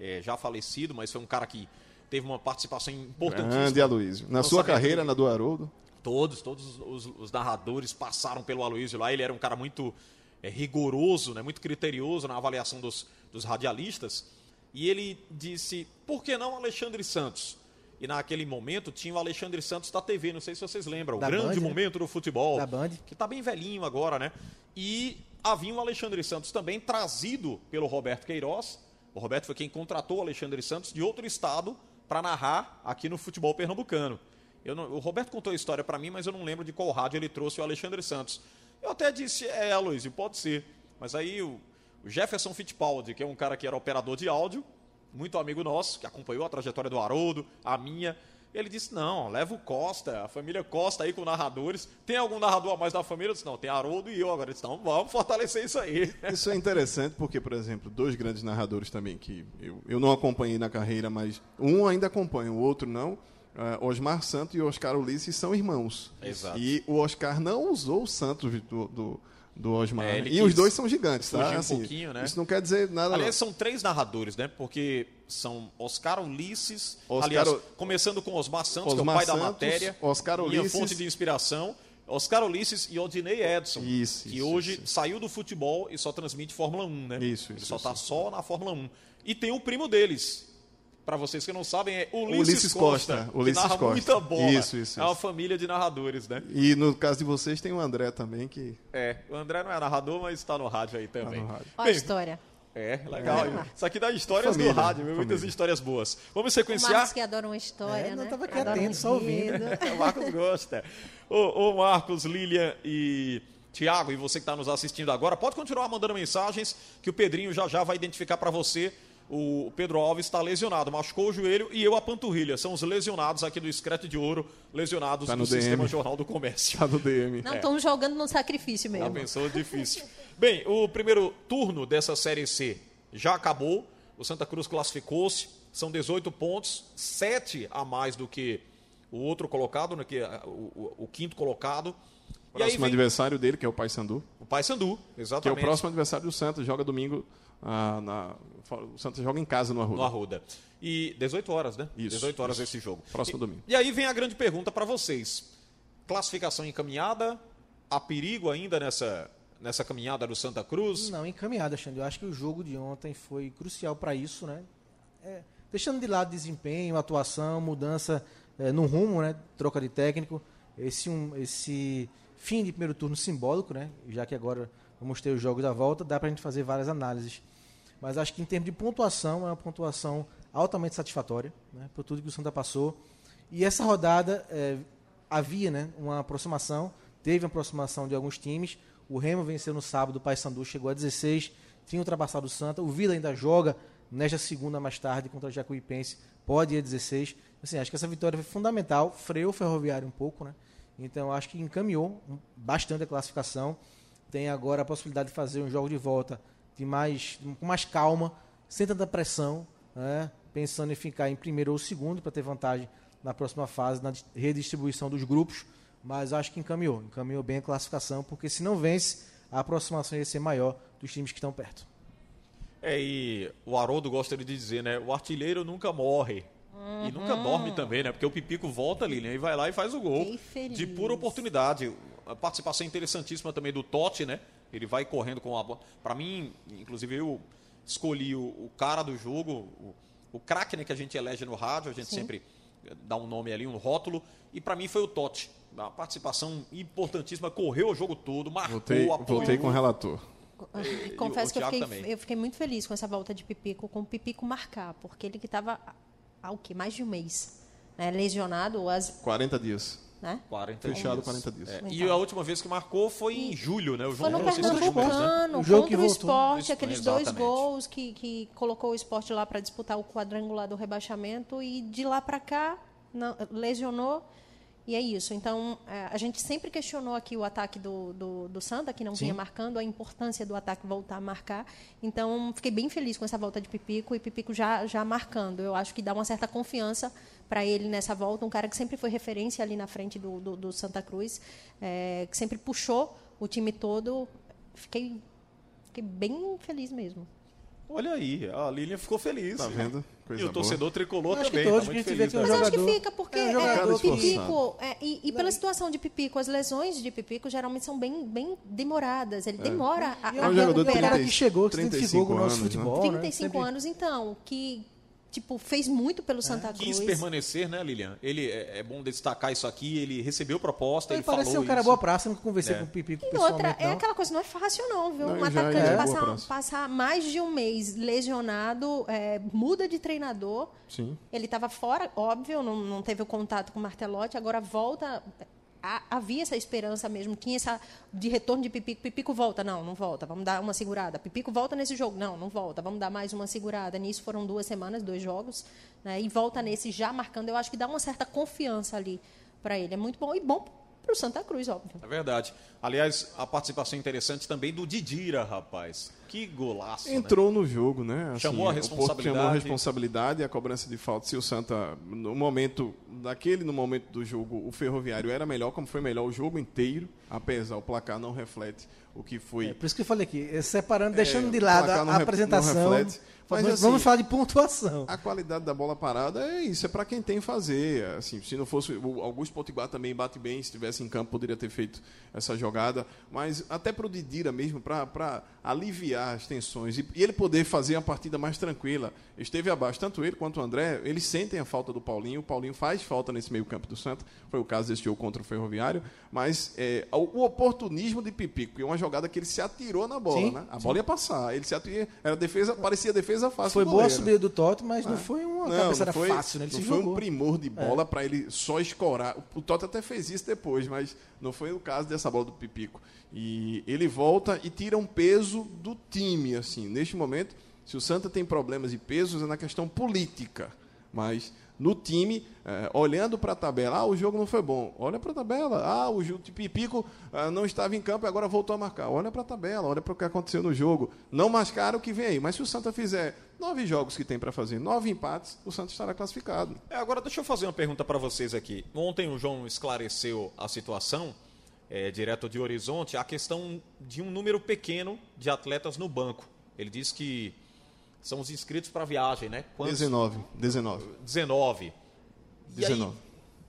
é, já falecido, mas foi um cara que teve uma participação importantíssima. Grande Aloysio. Na sua carreira, que... na do Haroldo? Todos, todos os, os narradores passaram pelo Aloysio lá. Ele era um cara muito é, rigoroso, né, muito criterioso na avaliação dos, dos radialistas. E ele disse: por que não Alexandre Santos? E naquele momento tinha o Alexandre Santos da TV, não sei se vocês lembram, da o grande Band, né? momento né? do futebol. Da Band. Que está bem velhinho agora, né? E havia o Alexandre Santos também trazido pelo Roberto Queiroz. O Roberto foi quem contratou o Alexandre Santos de outro estado para narrar aqui no futebol pernambucano. Não, o Roberto contou a história para mim, mas eu não lembro de qual rádio ele trouxe o Alexandre Santos. Eu até disse, é, Aloysio, pode ser. Mas aí o, o Jefferson Fittipaldi, que é um cara que era operador de áudio, muito amigo nosso, que acompanhou a trajetória do Haroldo, a minha, Ele disse: não, leva o Costa, a família Costa aí com narradores. Tem algum narrador a mais da família? Eu disse: não, tem Haroldo e eu. Agora disse: não, vamos fortalecer isso aí. *laughs* Isso é interessante porque, por exemplo, dois grandes narradores também que eu, eu não acompanhei na carreira, mas um ainda acompanha, o outro não. Uh, Osmar Santos e Oscar Ulisses são irmãos. Exato. E o Oscar não usou o Santos do, do, do Osmar. É, e os dois são gigantes, tá? um Assim, pouquinho, né? Isso não quer dizer nada. Aliás, não. são três narradores, né? Porque são Oscar Ulisses, Oscar aliás, começando com Osmar Santos, que é o Osmar pai da Santos, matéria, Oscar minha Ulisses. fonte de inspiração. Oscar Ulisses e Odinei Edson, Isso, que isso, hoje isso. saiu do futebol e só transmite Fórmula 1, né? Isso, Ele isso, só tá isso. só na Fórmula 1. E tem o primo deles. Para vocês que não sabem, é Ulisses, Ulisses Costa, Costa, que Ulisses narra Costa. muita bola. Isso, isso, é uma isso. família de narradores, né? E no caso de vocês tem o André também, que É, o André não é narrador, mas está no rádio aí também. no rádio. Olha a história. É, legal. É. Isso aqui dá histórias Família, do rádio, viu? muitas família. histórias boas. Vamos O sequenciar? Marcos que adora uma história, É, não, né? tava aqui Adora um atento, só ouvindo. *laughs* O Marcos gosta. Ô, ô Marcos, Lilian e Tiago, e você que está nos assistindo agora, pode continuar mandando mensagens que o Pedrinho já já vai identificar para você. O Pedro Alves está lesionado, machucou o joelho e eu a panturrilha. São os lesionados aqui do Escrete de Ouro, lesionados Tá do no Sistema DM. Jornal do Comércio. tá no DM. Não, estão jogando no sacrifício Já mesmo. pensou difícil. Bem, o primeiro turno dessa Série C já acabou. O Santa Cruz classificou-se. São 18 pontos, 7 a mais do que o outro colocado, né, que é o, o- o quinto colocado. E aí Próximo vem adversário dele, que é o Paysandu, o Paysandu, que é o exatamente, próximo adversário do Santos, joga domingo ah, na o Santos joga em casa no Arruda. no Arruda. E 18 horas, né? Isso, 18 horas isso. esse jogo. Próximo e, domingo. E aí vem a grande pergunta para vocês. Classificação encaminhada? Há perigo ainda nessa, nessa caminhada do Santa Cruz? Não, encaminhada, Xande. Eu acho que o jogo de ontem foi crucial para isso, né? É, deixando de lado desempenho, atuação, mudança é, no rumo, né? Troca de técnico. Esse, um, esse fim de primeiro turno simbólico, né? Já que agora vamos ter os jogos da volta, dá para a gente fazer várias análises. Mas acho que em termos de pontuação, é uma pontuação altamente satisfatória, né? Por tudo que o Santa passou. E essa rodada é, havia, né? Uma aproximação, teve uma aproximação de alguns times. O Remo venceu no sábado, o Paysandu chegou a 16, tinha ultrapassado o Santa. O Vila ainda joga nesta segunda mais tarde contra o Jacuipense, pode ir a 16. Assim, acho que essa vitória foi fundamental, freou o Ferroviário um pouco, né? Então acho que encaminhou bastante a classificação. Tem agora a possibilidade de fazer um jogo de volta de mais, com mais calma, sem tanta pressão, né? pensando em ficar em primeiro ou segundo para ter vantagem na próxima fase, na dis- redistribuição dos grupos. Mas acho que encaminhou, encaminhou bem a classificação, porque se não vence, a aproximação ia ser maior dos times que estão perto. É, e o Haroldo gosta de dizer, né? O artilheiro nunca morre. E nunca dorme também, né? Porque o Pipico volta ali, né? E vai lá e faz o gol. De pura oportunidade. A participação interessantíssima também do Totti, né? Ele vai correndo com a bola. Pra mim, inclusive, eu escolhi o, o cara do jogo, o, o craque né, que a gente elege no rádio, a gente sempre dá um nome ali, um rótulo. E pra mim foi o Totti. A participação importantíssima, correu o jogo todo, marcou, Voltei, apoiou. voltei com o relator. Confesso o que eu fiquei, também. eu fiquei muito feliz com essa volta de Pipico, com o Pipico marcar, porque ele que estava há o quê? Mais de um mês. Né? Lesionado, as, 40 dias. Né? 40 Fechado dias. 40 dias. É, Então. e a última vez que marcou foi em julho, né? O Foi João no números, né? Pernambucano, O jogo que contra o esporte, Isso, aqueles dois exatamente. gols que, que colocou o esporte lá para disputar o quadrangular do rebaixamento e de lá para cá não- lesionou. E é isso. Então, é, a gente sempre questionou aqui o ataque do, do, do Santa, que não vinha marcando, a importância do ataque voltar a marcar. Então, fiquei bem feliz com essa volta de Pipico e Pipico já, já marcando. Eu acho que dá uma certa confiança para ele nessa volta. Um cara que sempre foi referência ali na frente do, do, do Santa Cruz, é, que sempre puxou o time todo. Fiquei, fiquei bem feliz mesmo. Olha aí, a Lilian ficou feliz. Tá vendo? Coisa e o boa. torcedor tricolor Acho que também. todos tá que a muito gente vê feliz. que é um né? Mas acho que jogador- fica porque é um é, jogador o que- Pipico, é, e, e pela situação de Pipico, as lesões de Pipico geralmente são bem, bem demoradas. Ele demora a, E a é um jogador de recuperar. 30 que chegou, que se 35 identificou com o nosso anos, né? futebol. né? 35 Sempre- anos, então, que tipo, fez muito pelo Santa Quis Cruz. permanecer, né, Lilian? Ele é, é bom destacar isso aqui. Ele recebeu proposta, Ele ele, parece falou ser um cara isso. boa praça, nunca conversei É. com o Pipico E outra, é não. aquela coisa, não é fácil não, viu? Não, um atacante é boa passar, passar mais de um mês lesionado, é, muda de treinador. Sim. Ele estava fora, óbvio, não, não teve o contato com o Martelotti, agora volta havia essa esperança mesmo, tinha essa de retorno de Pipico. Pipico volta, não, não volta, vamos dar uma segurada. Pipico volta nesse jogo, não, não volta, vamos dar mais uma segurada. Nisso foram duas semanas, dois jogos, né, e volta nesse já marcando. Eu acho que dá uma certa confiança ali para ele. É muito bom e bom para o Santa Cruz, óbvio. É verdade. Aliás, a participação interessante também do Didira, rapaz. Que golaço. Né? Entrou né? no jogo, né? Assim, chamou a responsabilidade. chamou a responsabilidade e a cobrança de falta. Se o Santa, no momento, daquele no momento do jogo, o Ferroviário era melhor, como foi melhor o jogo inteiro, apesar o placar não reflete o que foi. É, por isso que eu falei aqui, separando, deixando é, de lado a, apresentação. Reflete, mas, vamos, assim, vamos falar de pontuação. A qualidade da bola parada é isso, é para quem tem fazer. Assim, se não fosse o Augusto Potiguar também bate bem, se estivesse em campo poderia ter feito essa jogada, mas até para o Didira mesmo, para aliviar as tensões e, e, ele poder fazer a partida mais tranquila. Esteve abaixo, tanto ele quanto o André, eles sentem a falta do Paulinho, o Paulinho faz falta nesse meio campo do Santa, foi o caso desse jogo contra o Ferroviário, mas é, o, oportunismo de Pipico, é uma jogada que ele se atirou na bola, sim, né? A sim. bola ia passar, ele se atirou, era defesa, parecia defesa fácil. Foi boa a subida do Totti, mas não é. foi uma não, cabeçada foi, fácil, né? Ele não foi jogou. um primor de bola é. para ele só escorar. O, Totti até fez isso depois, mas não foi o caso dessa bola do Pipico. E ele volta e tira um peso do time, assim. Neste momento, se o Santa tem problemas de pesos é na questão política, mas no time, é, olhando para a tabela, ah, o jogo não foi bom. Olha para a tabela. Ah, o Pipico ah, não estava em campo e agora voltou a marcar. Olha para a tabela, olha para o que aconteceu no jogo. Não mascara o que vem aí. Mas se o Santa fizer nove jogos que tem para fazer, nove empates, o Santa estará classificado. É, agora deixa eu fazer uma pergunta para vocês aqui. Ontem o João esclareceu a situação, é, direto de Horizonte, a questão de um número pequeno de atletas no banco. Ele disse que são os inscritos para a viagem, né? Quantos? 19. 19. 19. 19.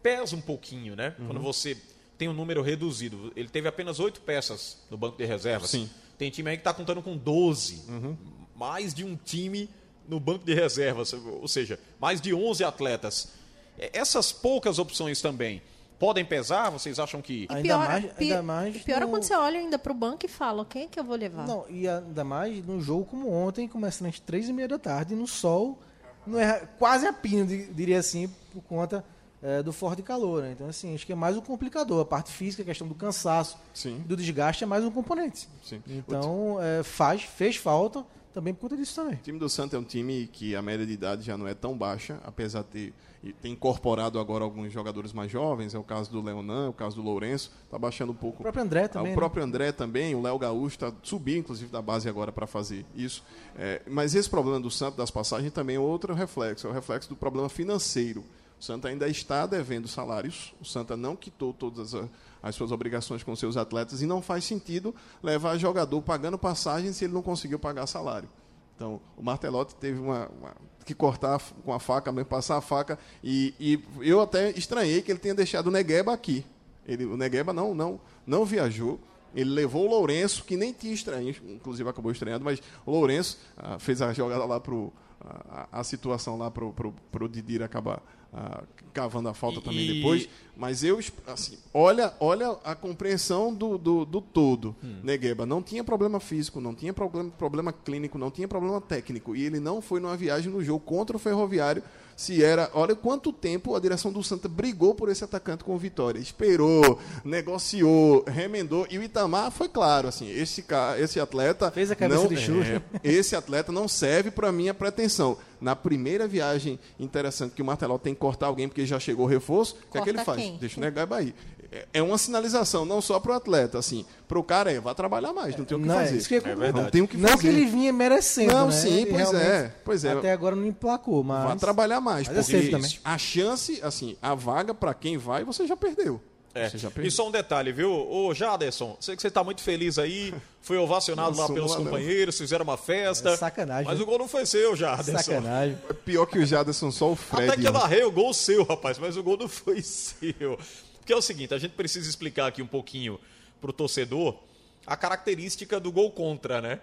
pesa um pouquinho, né? Uhum. Quando você tem um número reduzido. Ele teve apenas oito peças no banco de reservas. Sim. Tem time aí que está contando com 12. Uhum. Mais de um time no banco de reservas. Ou seja, mais de 11 atletas. Essas poucas opções também podem pesar? Vocês acham que. Ainda pior, mais, ainda mais pior no... é quando você olha ainda para o banco e fala: quem é que eu vou levar? Não, e ainda mais num jogo como ontem, começando às três e meia da tarde, no sol, não é quase a pino, diria assim, por conta é, do forte calor. Né? Então, assim, acho que é mais um complicador. A parte física, a questão do cansaço, Sim. do desgaste é mais um componente. Sim. Então, é, faz, fez falta também por conta disso também. O time do Santos é um time que a média de idade já não é tão baixa, apesar de ter e tem incorporado agora alguns jogadores mais jovens, é o caso do Leonan, é o caso do Lourenço, está baixando um pouco. O próprio André também. O né? próprio André também, o Léo Gaúcho está subindo, inclusive, da base agora para fazer isso. É, mas esse problema do Santos, das passagens, também é outro reflexo, é o reflexo do problema financeiro. O Santa ainda está devendo salários, o Santa não quitou todas as, as suas obrigações com seus atletas e não faz sentido levar jogador pagando passagem se ele não conseguiu pagar salário. Então, o Martelotti teve uma, uma, que cortar com a faca, mesmo passar a faca, e, e, eu até estranhei que ele tenha deixado o Negueba aqui. Ele, o Negueba não, não, não viajou. Ele levou o Lourenço, que nem tinha estranho, inclusive acabou estranhando, mas o Lourenço ah, fez a jogada lá para a, a, situação lá para o Didir acabar ah, cavando a falta e, também depois. Mas eu, assim, olha, olha a compreensão do, do, do todo. Hum. Negueba não tinha problema físico, não tinha problema, problema clínico, não tinha problema técnico. E ele não foi numa viagem no jogo contra o Ferroviário se era. Olha quanto tempo a direção do Santa brigou por esse atacante com o Vitória. Esperou, negociou, remendou. E o Itamar foi claro, assim, esse, esse atleta. Fez a cabeça não, de chute. É, esse atleta não serve para minha pretensão. Na primeira viagem interessante que o Marteló tem que cortar alguém porque já chegou o reforço, o que é que ele faz? Quem? Deixa o Negai Bahia é uma sinalização, não só para o atleta, assim, para o cara é, vai trabalhar mais, não tem o que não, fazer. É, isso que é, é verdade. Não tem o que fazer. Não que ele vinha merecendo, Não, né? sim, pois é, pois é. Até agora não emplacou, mas... Vai trabalhar mais, mas é porque é a chance, assim, a vaga para quem vai, você já perdeu. É. E só um detalhe, viu? Ô Jaderson, sei que você está muito feliz aí, foi ovacionado lá pelos companheiros, fizeram uma festa. É sacanagem. Mas o gol não foi seu, Jaderson. Sacanagem. É pior que o Jaderson, só o Fred. Até que eu narrei o gol seu, rapaz, mas o gol não foi *laughs* seu. Porque é o seguinte, a gente precisa explicar aqui um pouquinho para o torcedor a característica do gol contra, né?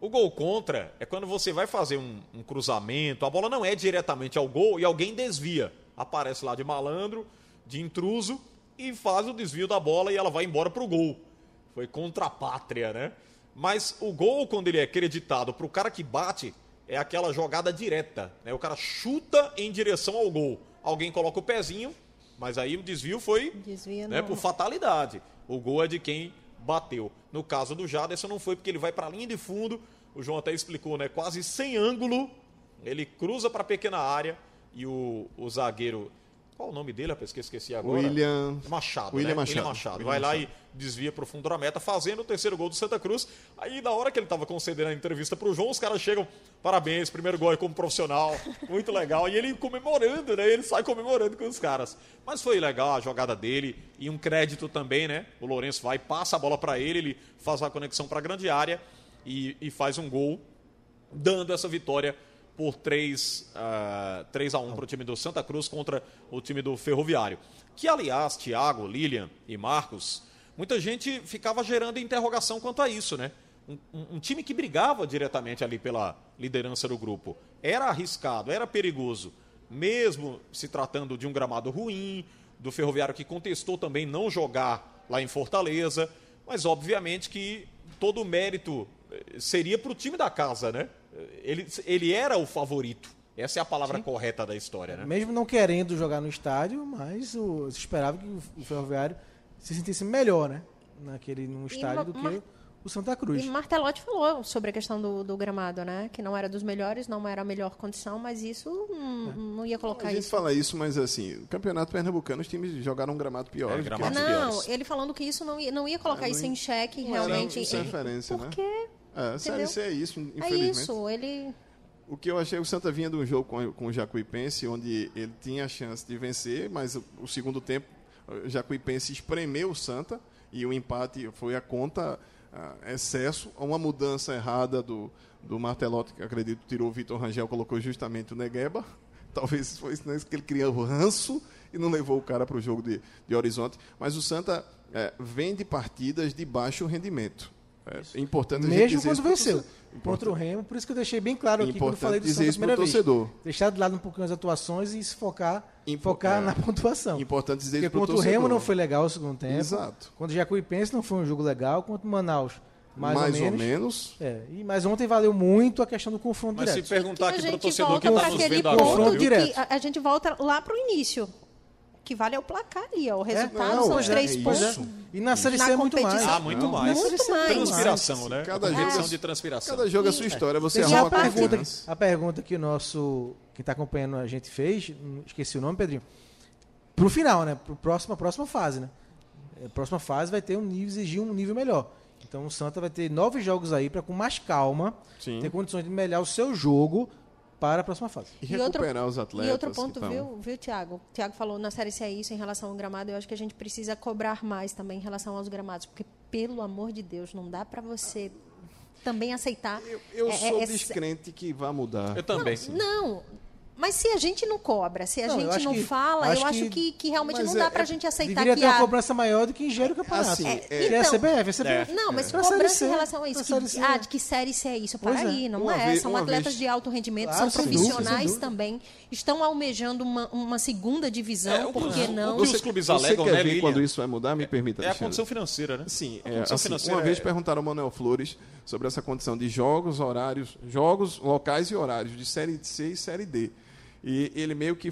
O gol contra é quando você vai fazer um, um, cruzamento, a bola não é diretamente ao gol e alguém desvia. Aparece lá de malandro, de intruso e faz o desvio da bola e ela vai embora para o gol. Foi contra a pátria, né? Mas o gol, quando ele é acreditado para o cara que bate, é aquela jogada direta. Né? O cara chuta em direção ao gol. Alguém coloca o pezinho Mas aí o desvio foi né, por fatalidade. O gol é de quem bateu. No caso do Jaderson não foi porque ele vai para a linha de fundo. O João até explicou, né? Quase sem ângulo. Ele cruza para a pequena área e o, o zagueiro. Qual o nome dele, rapaz? Que esqueci agora. William- Machado. William né? Machado. William Machado. William vai lá Machado. e desvia para o fundo da meta, fazendo o terceiro gol do Santa Cruz. Aí, na hora que ele estava concedendo a entrevista para o João, os caras chegam, parabéns, primeiro gol é como profissional, muito legal. E ele comemorando, né? Ele sai comemorando com os caras. Mas foi legal a jogada dele e um crédito também, né? O Lourenço vai, passa a bola para ele, ele faz a conexão para a grande área e, e faz um gol, dando essa vitória por 3, ah, 3 a 1 para o time do Santa Cruz contra o time do Ferroviário. Que, aliás, Thiago, Lilian e Marcos, muita gente ficava gerando interrogação quanto a isso, né? Um, um- um time que brigava diretamente ali pela liderança do grupo. Era arriscado, era perigoso, mesmo se tratando de um gramado ruim, do Ferroviário que contestou também não jogar lá em Fortaleza, mas obviamente que todo o mérito eh, seria para o time da casa, né? Ele, ele era o favorito. Essa é a palavra correta da história, né? Mesmo não querendo jogar no estádio, mas o, se esperava que o, Ferroviário se sentisse melhor, né? Naquele, num estádio do ma- que o Santa Cruz. E Martelotti falou sobre a questão do, do gramado, né? Que não era dos melhores, não era a melhor condição, mas isso hum, não ia colocar A gente isso. fala isso, mas assim, o campeonato pernambucano, os times jogaram um gramado pior. É, do aquele. Não, piores. ele falando que isso não ia, não ia colocar É, isso não- em xeque, não era realmente. isso é referência, né? É, Série? C é isso, é infelizmente. isso, ele O que eu achei, o Santa vinha de um jogo com, com o Jacuipense, onde ele tinha a chance de vencer, mas o, o segundo tempo, o Jacuipense espremeu o Santa e o empate foi a conta ah, excesso, uma mudança errada do, do Martelotti, que acredito tirou o Vitor Rangel, colocou justamente o Negueba. *laughs* Talvez foi isso que ele criou o ranço e não levou o cara para o jogo de, de Horizonte. Mas o Santa eh, vem de partidas de baixo rendimento. É importante Mesmo quando venceu. torcedor. Contra o Remo, por isso que eu deixei bem claro aqui quando falei do dizer isso pro primeira vez. torcedor. Deixar de lado um pouquinho as atuações e se focar, Impo- focar é. na *laughs* pontuação. Importante dizer Porque isso contra o torcedor. Remo não foi legal o segundo tempo. Exato. Contra o Jacuipense não foi um jogo legal. Contra o Manaus, mais, ou menos. É, e, mas ontem valeu muito a questão do confronto Mas se direto. perguntar que aqui para o torcedor que está nos vendo agora, que a, a gente volta lá para o início. Que vale é o placar ali, ó. O resultado não, são os é, três é pontos. isso. E na Série C é muito mais. Ah, muito Não, mais. muito mais. Transpiração, né? Cada jogo- de transpiração. Cada jogo é a sua história, você arruma a a pergunta, a pergunta que o nosso. Quem está acompanhando a gente fez, esqueci o nome, Pedrinho. Pro final, né? Pro próximo, a próxima fase, né? A próxima fase vai ter um nível, exigir um nível melhor. Então o Santa vai ter nove jogos aí para com mais calma Sim. ter condições de melhorar o seu jogo para a próxima fase. E E outro- recuperar os atletas. E outro que ponto, tão- viu, viu, Tiago? O Tiago falou na série C é isso em relação ao gramado. Eu acho que a gente precisa cobrar mais também em relação aos gramados, porque pelo amor de Deus, não dá para você também aceitar. Eu, eu é- sou é- descrente que vai mudar. Eu também. Não, mas se a gente não cobra, se a Não, gente não que- fala, acho eu acho que- que, realmente não dá é- pra é- gente aceitar Deveria que ter uma há... cobrança maior do que ingere o campeonato. Assim, que é- é a então- CBF, a CBF. Não, mas Série cobrança em relação a isso. Que, Série C. ah, de que série C é isso? Para é. aí, não Uma é. vez- são uma atletas vez- de alto rendimento, Claro, são profissionais dúvida. também. Estão almejando uma, uma segunda divisão, É, por que não? o que os clubes Você alegam, quer né, ver quando isso vai mudar? Me permita, É a condição financeira, né? Sim, A é, condição assim, financeira uma vez é- perguntaram ao Manuel Flores sobre essa condição de jogos, horários, jogos, locais e horários de Série C e Série D. E ele meio que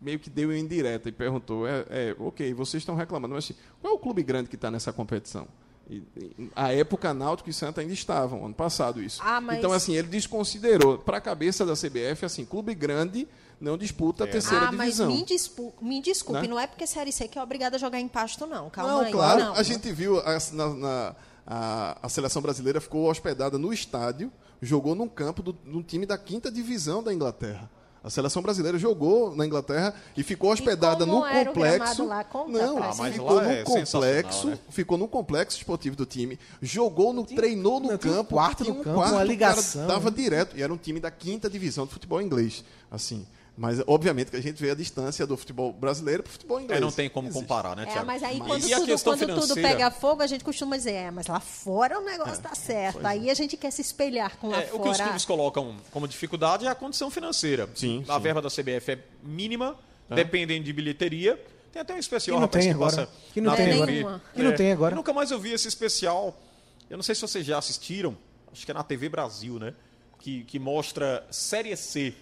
meio que deu em indireta e perguntou, é, é, ok, vocês estão reclamando, mas assim, qual é o clube grande que está nessa competição? E, e, a época Náutico e Santa ainda estavam, ano passado isso. Ah, mas- Então, assim, ele desconsiderou, para a cabeça da CBF, assim, clube grande não disputa a terceira ah, mas divisão. me, dispu- me desculpe, Né? não é porque série C que é obrigada a jogar em pasto, não. Calma Não, aí. claro. não. A gente viu a, na, na- a, a seleção brasileira ficou hospedada no estádio, jogou num campo do, num time da quinta divisão da Inglaterra. A seleção brasileira jogou na Inglaterra e ficou hospedada como no complexo. lá? Conta não, pra Ah, mas ficou lá no é complexo, né? ficou no complexo esportivo do time, jogou no, treinou no não, um campo, quarto no um campo, quarto, uma o cara ligação. Dava direto e era um time da quinta divisão do futebol inglês, assim. Mas obviamente que a gente vê a distância do futebol brasileiro para o futebol inglês. É, não tem como Existe. comparar, né, É, Thiago? mas aí Mas- quando, a tudo, quando tudo financeira? pega fogo, a gente costuma dizer, é, mas lá fora o negócio tá certo. Aí a gente quer se espelhar com lá É, o que os fora. clubes colocam como dificuldade é a condição financeira. Sim, A sim. verba da CBF é mínima, dependem de bilheteria. Tem até um especial, Que não rapaz, tem que agora. passa Que não na tem TV. agora. Que não tem agora. Eu nunca mais eu vi esse especial. Eu não sei se vocês já assistiram, acho que é na TV Brasil, né? Que, que mostra Série C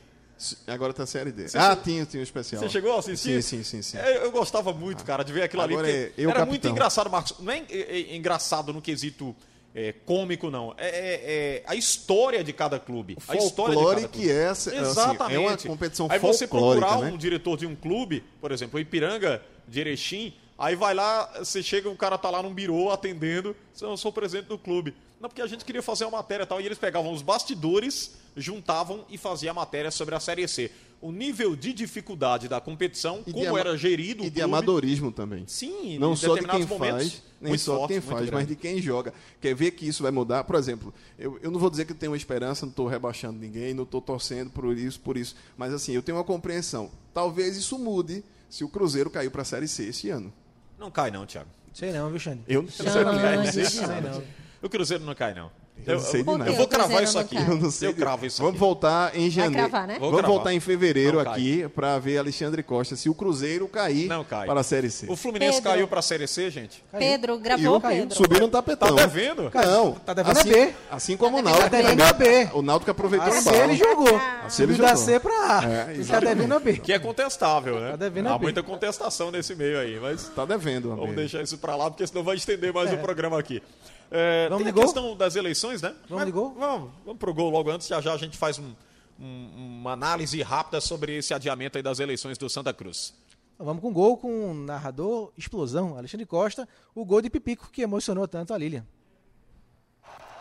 Agora tá Série D. ah, tinha, tinha o especial. Você chegou a assistir? Sim, sim, sim. sim. É, eu gostava muito, cara, de ver aquilo ali. Agora é eu, era capitão. muito engraçado, Marcos. Não é, é- é engraçado no quesito é, cômico, não. É, é- é a história de cada clube. A história de cada clube. que é, assim, Exatamente. é uma competição Aí você procurar né? um diretor de um clube, por exemplo, o Ipiranga de Erechim, aí vai lá, você chega, o cara tá lá num birô atendendo, eu sou presidente do clube. Não, porque a gente queria fazer uma matéria e tal, e eles pegavam os bastidores, juntavam e faziam a matéria sobre a Série C. O nível de dificuldade da competição, E de como era gerido o E de clube, amadorismo também. Sim, Não em só de quem momentos, faz, nem só de forte, quem muito faz, mas de quem joga. Quer ver que isso vai mudar? Por exemplo, eu, eu não vou dizer que eu tenho uma esperança, não estou rebaixando ninguém, não estou torcendo por isso, por isso. Mas assim, eu tenho uma compreensão. Talvez isso mude se o Cruzeiro caiu para a Série C esse ano. Não cai não, Thiago. Sei não, viu, Xande? Eu não sei, de nada. Sei não. O Cruzeiro não cai não. Eu não sei de nada. Eu vou cravar isso aqui. Eu não sei. Eu cravo isso Vamos aqui. voltar em janeiro. cravar, né? Vamos cravar. voltar em fevereiro aqui para ver Alexandre Costa se o Cruzeiro cair Não cai. para a Série C. O Fluminense Pedro. caiu pra Série C, gente? Pedro, gravou, o Pedro? subiu no tapetão. Tá devendo? Não, Tá devendo assim, a B. assim como o Tá Náutico. devendo a B. O Náutico aproveitou A a C bala. ele jogou. A C ele Subiu da jogou. C pra A. É, tá devendo a B. Que é contestável, né? Tá devendo a Há B. muita contestação nesse meio aí, mas Tá devendo, vamos deixar isso pra lá, porque senão vai estender mais o programa aqui. É, Vamos tem a gol? questão das eleições, né? Vamos Mas de gol? Vamos, vamos pro gol logo antes, já já a gente faz um- um- uma análise rápida sobre esse adiamento aí das eleições do Santa Cruz. Vamos com gol com o narrador Explosão, Alexandre Costa, o gol de Pipico que emocionou tanto a Lilian.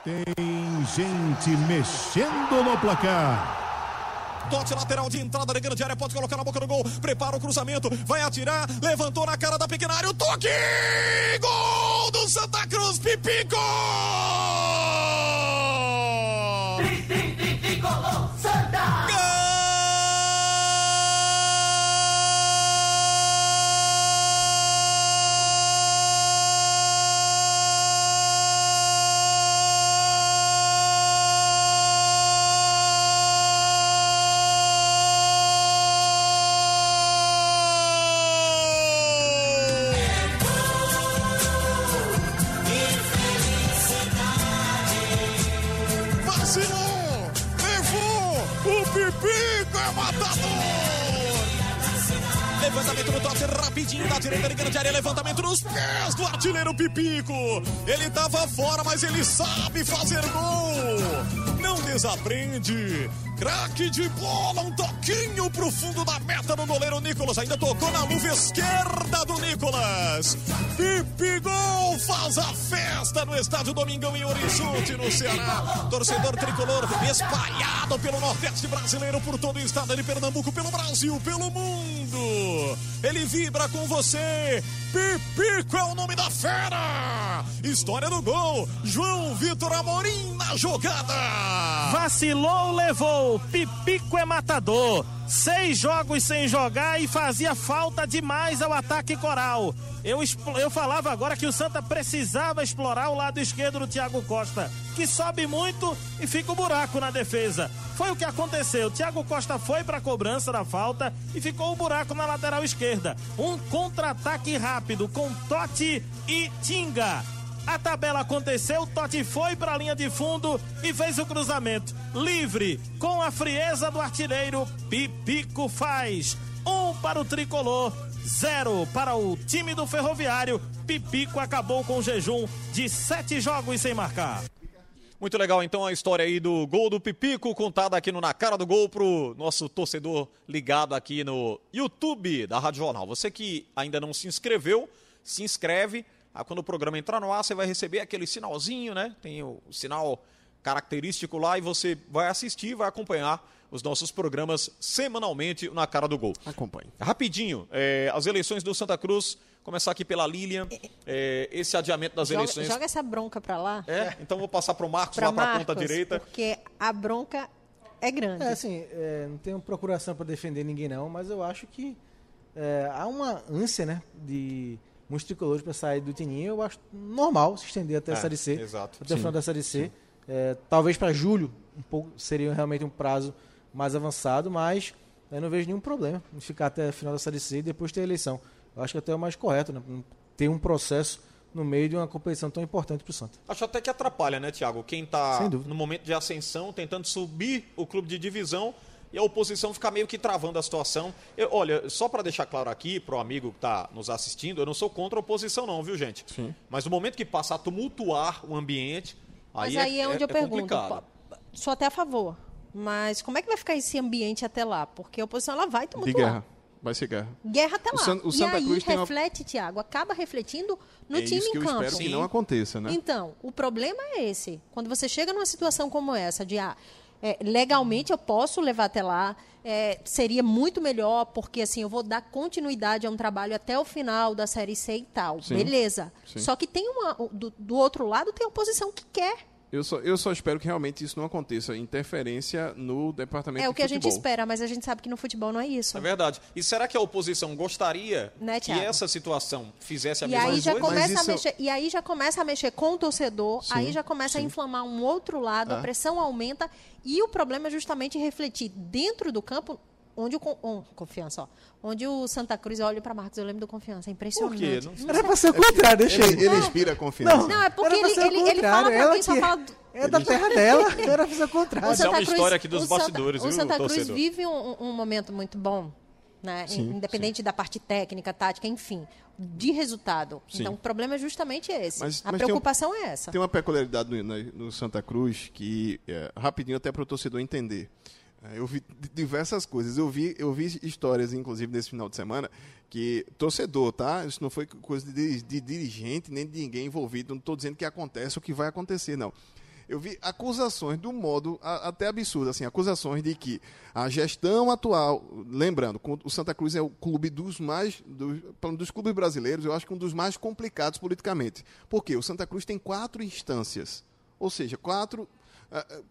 Tem gente mexendo no placar. Tote lateral de entrada de grande área, pode colocar na boca do gol. Prepara o cruzamento, vai atirar, levantou na cara da pequena área, o toque! Gol do Santa Cruz, Pipico! De área. Levantamento nos pés do artilheiro Pipico. Ele tava fora, mas ele sabe fazer gol. Não desaprende. Craque de bola, um toquinho pro fundo da meta do goleiro Nicolas. Ainda tocou na luva esquerda do Nicolas. Pipigol faz a festa no estádio Domingão em Horizonte, no Ceará. Torcedor tricolor espalhado pelo Nordeste brasileiro, por todo o estado de Pernambuco, pelo Brasil, pelo mundo. Ele vibra com você. Pipico é o nome da fera. História do gol. João Vitor Amorim na jogada. Vacilou, levou. Pipico é matador. Seis jogos sem jogar e fazia falta demais ao ataque coral. Eu, eu falava agora que o Santa precisava explorar o lado esquerdo do Thiago Costa, que sobe muito e fica o buraco na defesa. Foi o que aconteceu. Thiago Costa foi para a cobrança da falta e ficou o buraco na lateral esquerda. Um contra-ataque rápido com Totti e Tinga. A tabela aconteceu, Totti foi para a linha de fundo e fez o cruzamento. Livre, com a frieza do artilheiro, Pipico faz. Um para o tricolor, zero para o time do Ferroviário. Pipico acabou com o jejum de sete jogos sem marcar. Muito legal, então, a história aí do gol do Pipico, contada aqui no Na Cara do Gol pro nosso torcedor ligado aqui no YouTube da Rádio Jornal. Você que ainda não se inscreveu, se inscreve. Ah, quando o programa entrar no ar, você vai receber aquele sinalzinho, né? Tem o sinal característico lá e você vai assistir, vai acompanhar os nossos programas semanalmente na Cara do Gol. Acompanhe. Rapidinho, é, as eleições do Santa Cruz, começar aqui pela Lilian, é, esse adiamento das Joga, eleições... joga essa bronca pra lá. É, então vou passar para o Marcos pra lá para a ponta direita. Porque a bronca é grande. É, assim, é, não tenho procuração para defender ninguém não, mas eu acho que é, há uma ânsia, né, de muitos tricolores para sair do Tininho. Eu acho normal se estender até a É, Série C, exato. até o final da Série C. É, talvez para julho um pouco seria realmente um prazo mais avançado, mas eu não vejo nenhum problema em ficar até o final da Série C e depois ter a eleição. Eu acho que até é o mais correto, né, ter um processo no meio de uma competição tão importante para o Santa. Acho até que atrapalha, né, Tiago? Quem está no momento de ascensão, tentando subir o clube de divisão, e a oposição fica meio que travando a situação. Eu, olha, só para deixar claro aqui para o amigo que está nos assistindo, eu não sou contra a oposição não, viu gente? Sim. Mas no momento que passa a tumultuar o ambiente, Mas aí, aí é, onde eu pergunto. complicado. Sou até a favor. Mas como é que vai ficar esse ambiente até lá? Porque a oposição ela vai De tumultuar. guerra. Vai ser guerra. Guerra até O lá. San- o e Santa aí Cruz tem uma- reflete, Tiago, acaba refletindo no é time isso que em eu campo. espero que não aconteça, né? Então, o problema é esse. Quando você chega numa situação como essa, de ah, é, legalmente eu posso levar até lá, é, seria muito melhor, porque assim, eu vou dar continuidade a um trabalho até o final da Série C e tal. Sim. Beleza. Sim. Só que tem uma. Do, do outro lado tem a oposição que quer. Eu só, eu só espero que realmente isso não aconteça. Interferência no departamento É o de que a gente espera, mas a gente sabe que no futebol não é isso. É verdade. E será que a oposição gostaria Né, que essa situação fizesse a E mesma aí, já coisa? começa a mexer, e aí já começa a mexer com o torcedor, aí já começa a inflamar um outro lado, a É. pressão aumenta, e o problema é justamente refletir dentro do campo onde o con- on- confiança, ó, onde o Santa Cruz olha para Marcos, eu lembro do confiança, é Por quê? impressionante. Não- Era pra ser o contrário, deixa Ele, ele. ele inspira confiança. Não, é porque ele, o ele, ele fala pra ela quem só fala É da terra dela, era pra ser o contrário. Mas é uma história aqui dos o Santa- bastidores, o viu, Santa Cruz torcedor? vive um, um momento muito bom, né? Sim, independente da parte técnica, tática, enfim, de resultado. Sim. Então, o problema é justamente esse. Mas- a mas tem um- preocupação é essa. Tem uma peculiaridade no, no Santa Cruz que, é, rapidinho até para o torcedor entender. É, Eu vi di- diversas coisas. Eu vi, eu vi histórias, inclusive, nesse final de semana, que torcedor, tá? Isso não foi coisa de, de dirigente nem de ninguém envolvido. Não estou dizendo que acontece o que vai acontecer, não. Eu vi acusações do modo a- até absurdo, assim, acusações de que a gestão atual, lembrando, o Santa Cruz é o clube dos mais dos, dos clubes brasileiros, eu acho que um dos mais complicados politicamente. Por quê? O Santa Cruz tem quatro instâncias, ou seja, quatro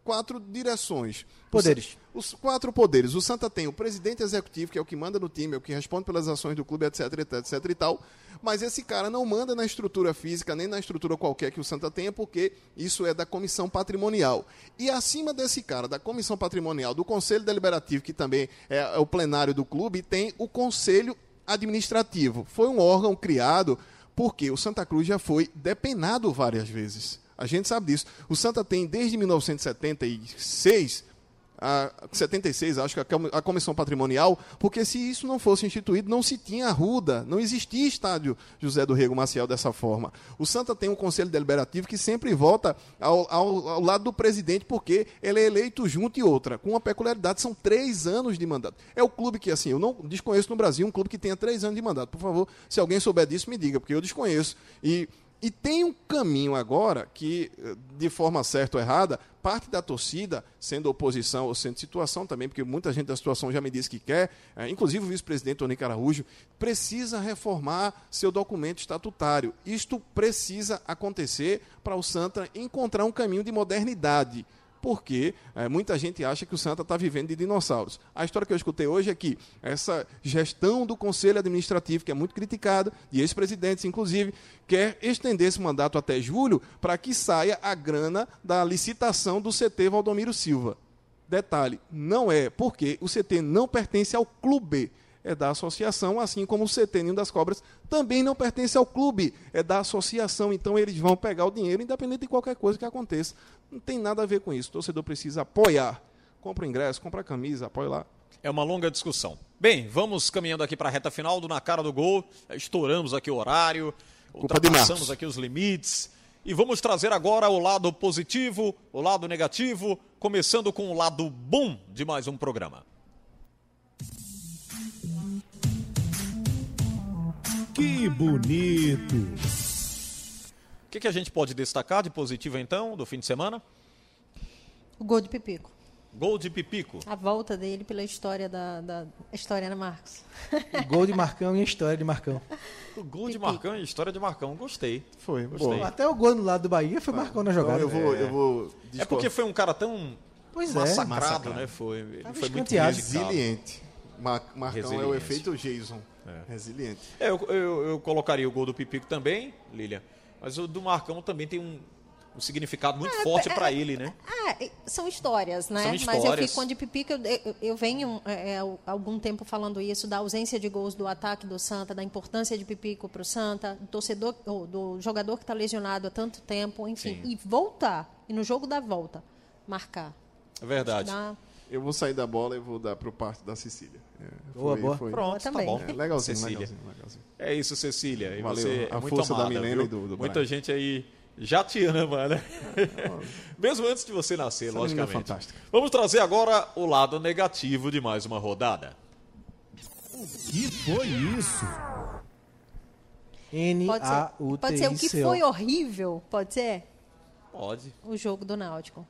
quatro direções. Poderes. Sa- Os quatro poderes. O Santa tem o presidente executivo, que é o que manda no time, é o que responde pelas ações do clube, etc, etc, etc e tal. Mas esse cara não manda na estrutura física, nem na estrutura qualquer que o Santa tenha, porque isso é da comissão patrimonial. E acima desse cara, da comissão patrimonial, do conselho deliberativo, que também é, é o plenário do clube, tem o conselho administrativo. Foi um órgão criado porque o Santa Cruz já foi depenado várias vezes. A gente sabe disso. O Santa tem desde 1976 a 76, acho que a com- a comissão patrimonial, porque se isso não fosse instituído, não se tinha Ruda, não existia estádio José do Rego Maciel dessa forma. O Santa tem um conselho deliberativo que sempre volta ao, ao- ao lado do presidente, porque ele é eleito junto e outra, com uma peculiaridade, são três anos de mandato. É o clube que, assim, eu não desconheço no Brasil um clube que tenha três anos de mandato. Por favor, se alguém souber disso, me diga, porque eu desconheço. E e tem um caminho agora que, de forma certa ou errada, parte da torcida, sendo oposição ou sendo situação também, porque muita gente da situação já me disse que quer, eh, inclusive o vice-presidente Tony Caraújo, precisa reformar seu documento estatutário. Isto precisa acontecer para o Santa encontrar um caminho de modernidade porque eh, muita gente acha que o Santa está vivendo de dinossauros. A história que eu escutei hoje é que essa gestão do Conselho Administrativo, que é muito criticada, de ex-presidentes inclusive, quer estender esse mandato até julho para que saia a grana da licitação do CT Valdomiro Silva. Detalhe, não é, porque o CT não pertence ao clube, é da associação, assim como o CT Ninho das Cobras também não pertence ao clube, é da associação. Então eles vão pegar o dinheiro, independente de qualquer coisa que aconteça. Não tem nada a ver com isso. O torcedor precisa apoiar. Compra o ingresso, compra a camisa, apoia lá. É uma longa discussão. Bem, vamos caminhando aqui para a reta final do Na Cara do Gol. Estouramos aqui o horário, Culpa ultrapassamos aqui os limites. E vamos trazer agora o lado positivo, o lado negativo, começando com o lado bom de mais um programa. Que bonito! O que, que a gente pode destacar de positivo então, do fim de semana? O gol de Pipico. Gol de Pipico. A volta dele pela história da, da história Ana Marcos. Gol de Marcão e a história de Marcão. O gol de Pipico. Marcão e história de Marcão. Gostei. Foi, Gostei. Até o gol no lado do Bahia foi Marcão na jogada. Então eu vou, eu vou É porque foi um cara tão Pois é. massacrado, massacrado. né? Foi, ele Tava foi muito resiliente. Ma- Marcão é o efeito Jason. Resiliente. É, eu, eu, eu colocaria o gol do Pipico também, Lilian. Mas o do Marcão também tem um, um significado muito forte para ele, né? Ah, são histórias, né? São Mas eu histórias. fico com a de Pipico, eu, eu- eu venho é, é, há algum tempo falando isso, da ausência de gols do ataque do Santa, da importância de Pipico para o Santa, do torcedor, do jogador que está lesionado há tanto tempo, enfim. Sim. E voltar, e no jogo da volta, marcar. É verdade. Dá- Eu vou sair da bola e vou dar pro parte da Cecília. É, Boa, boa. Pronto, tá também. bom. É, legalzinho, Cecília. legalzinho, legalzinho. É isso, Cecília. E Valeu. você é A muito força da amada, Milena viu? e do- do Muita Brian. gente aí já te ama, né? *laughs* Mesmo antes de você nascer, Essa é logicamente. fantástica. Vamos trazer agora o lado negativo de mais uma rodada. Que foi isso? Pode ser, pode ser o que foi horrível, pode ser Pode. o jogo do Náutico.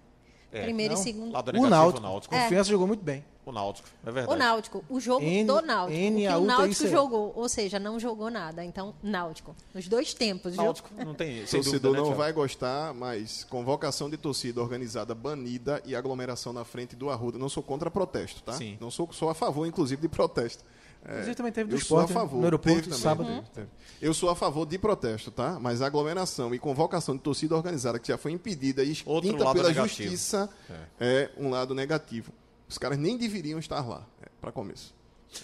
É. Primeiro Não. e segundo. Lado O negativo, Náutico. o Náutico. É. Confiança jogou muito bem. O Náutico, é O verdade. Náutico, o jogo N- do Náutico. N o que A o Náutico jogou, ou seja, não jogou nada. Então, Náutico. Nos dois tempos, viu? Náutico não tem. O sem torcedor dúvida, né, não Thiago? vai gostar, mas convocação de torcida organizada banida e aglomeração na frente do Arruda. Não sou contra protesto, tá? Sim. Não sou, sou a favor, inclusive, de protesto. É, Inclusive também teve do eu sou a esporte, né? favor. no aeroporto, Teve também, sábado. teve, teve. Eu sou a favor de protesto, tá? Mas aglomeração e convocação de torcida organizada que já foi impedida e Outro extinta pela negativo. justiça é. um lado negativo. Os caras nem deveriam estar lá, é, para começo.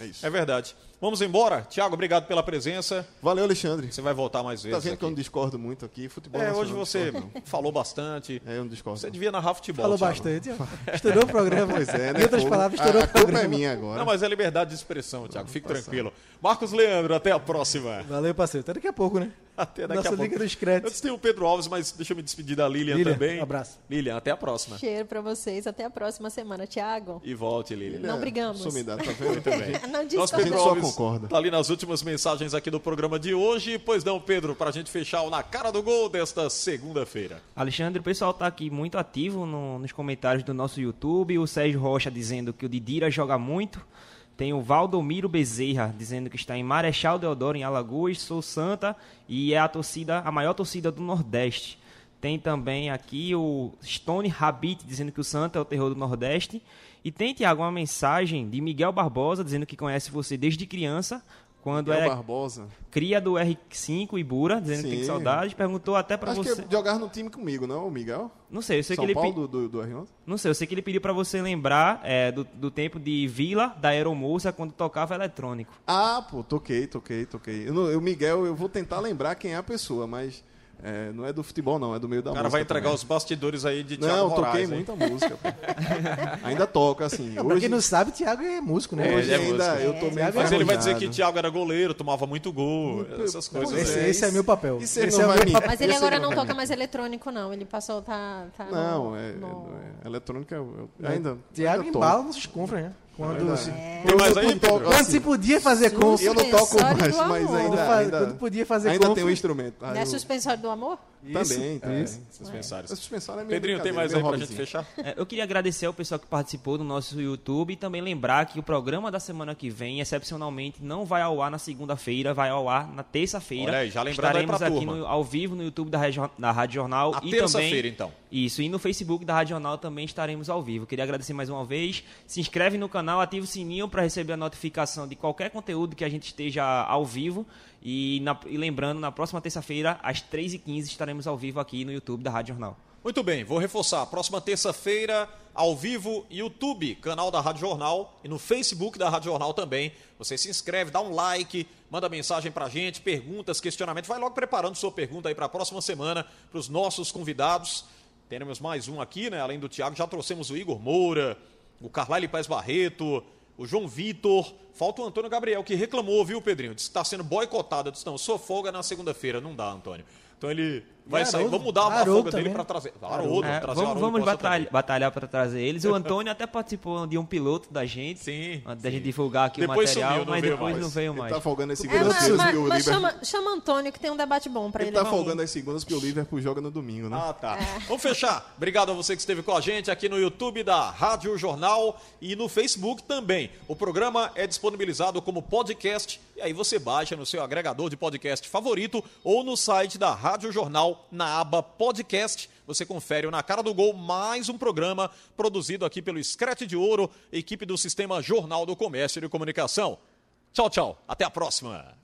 É isso. É verdade. Vamos embora. Tiago, obrigado pela presença. Valeu, Alexandre. Você vai voltar mais vezes. Tá vendo que eu não aqui. discordo muito aqui? Futebol É, hoje você discordo, falou bastante. É, eu não discordo. Você devia narrar futebol. Falou Thiago. bastante. *laughs* Estourou o programa. Pois é, né? Em outras palavras, a, estourou a o culpa programa. é minha agora. Não, mas é liberdade de expressão, Tiago. Fique tranquilo. Marcos Leandro, até a próxima. Valeu, parceiro. Até daqui a pouco, né? Até daqui Nossa a pouco. Liga dos Créditos. Antes tem o Pedro Alves, mas deixa eu me despedir da Lilian, Lilian, também. um abraço. Lilian, até a próxima. Cheiro pra vocês. Até a próxima semana, Tiago. E volte, Lilian. Não brigamos. Sumidade, tá vendo? Muito bem. *laughs* Não Nosso A Pedro Alves concorda. tá ali nas últimas mensagens aqui do programa de hoje. Pois não, Pedro, pra gente fechar o Na Cara do Gol desta segunda-feira. Alexandre, o pessoal tá aqui muito ativo no- nos comentários do nosso YouTube. O Sérgio Rocha dizendo que o Didira joga muito. Tem o Valdomiro Bezerra dizendo que está em Marechal Deodoro, em Alagoas. Sou Santa e é a torcida, a maior torcida do Nordeste. Tem também aqui o Stone Habit dizendo que o Santa é o terror do Nordeste. E tem, Tiago, uma mensagem de Miguel Barbosa dizendo que conhece você desde criança, quando era Barbosa. cria do R5 Ibura, dizendo que tem Sim. saudade. Perguntou até pra Acho você. que jogar no time comigo, não, o Miguel? Não sei, eu sei São que ele Paulo pe- do, do, do R11? não sei, eu sei que ele pediu pra você lembrar é, do, do tempo de Vila da Aeromoça quando tocava eletrônico. Ah, pô, toquei, toquei, toquei. Eu, não- eu, Miguel, eu vou tentar lembrar quem é a pessoa, mas é, não é do futebol, não, é do meio da O música. cara vai entregar também. os bastidores aí de Thiago Não, toquei Moraes, hein? muita música. pô. *laughs* Ainda toca, assim. Pra Hoje, quem não sabe, Thiago é músico, né? É, hoje é ainda músico. eu tô meio é Mas ele vai dizer que. Thiago era goleiro, tomava muito gol, essas coisas. Esse, aí. esse é meu papel. Esse não é o meu me- papel. Mas ele Esse agora não toca mais eletrônico, não. Ele passou, tá, tá no- Não, é, no- é- eletrônica eu, eu ainda. Thiago embala nos confras, né? Quando, Ainda- se, aí, toco, Pedro? quando assim, se podia fazer confra. Eu não toco mais, mas ainda, Quando ainda, quando podia fazer ainda confra. tem um instrumento. Não é eu- suspensório do amor? Também, também. isso. Suspensários. Esse suspensório é Pedrinho, tem mais aí pra gente fechar? É, eu queria agradecer ao pessoal que participou do nosso YouTube e também lembrar que o programa da semana que vem, excepcionalmente, não vai ao ar na segunda-feira, vai ao ar na terça-feira. Olha aí, já lembrando Estaremos aqui turma. no- ao vivo no YouTube da, da Rádio Jornal. A e terça-feira, também, então. Isso, e no Facebook da Rádio Jornal também estaremos ao vivo. Queria agradecer mais uma vez. Se inscreve no canal, ativa o sininho para receber a notificação de qualquer conteúdo que a gente esteja ao vivo. E, na- e lembrando, na próxima terça-feira, às 3h15, estaremos ao vivo aqui no YouTube da Rádio Jornal. Muito bem, vou reforçar. Próxima terça-feira, ao vivo, YouTube, canal da Rádio Jornal e no Facebook da Rádio Jornal também. Você se inscreve, dá um like, manda mensagem pra gente, perguntas, questionamentos. Vai logo preparando sua pergunta aí para a próxima semana para os nossos convidados. Teremos mais um aqui, né? Além do Tiago, já trouxemos o Igor Moura, o Carlyle Paz Barreto, o João Vitor. Falta o Antônio Gabriel, que reclamou, viu, Pedrinho? Disse que está sendo boicotado. Eu Disse, não, sou folga na segunda-feira. Não dá, Antônio. Então ele vai sair. Vamos mudar a folga dele também. para trazer. Haroldo, É, trazer vamos vamos batalha- batalhar para trazer eles. O Antônio até participou de um piloto da gente. Sim, da sim. gente divulgar aqui Depois o material, sumiu, mas depois mais. não veio Ele mais. tá folgando as É, segundas mas, porque o mas- mas chama, chama Antônio que tem um debate bom pra ele. Ele tá vamos. folgando as segundas porque o Liverpool joga no domingo, né? Ah, tá. Vamos fechar. Obrigado a você que esteve com a gente aqui no YouTube da Rádio Jornal e no Facebook também. O programa é disponibilizado como podcast e aí você baixa no seu agregador de podcast favorito ou no site da Rádio Jornal na aba podcast. Você confere o Na Cara do Gol, mais um programa produzido aqui pelo Screte de Ouro, equipe do Sistema Jornal do Comércio e de Comunicação. Tchau, tchau. Até a próxima.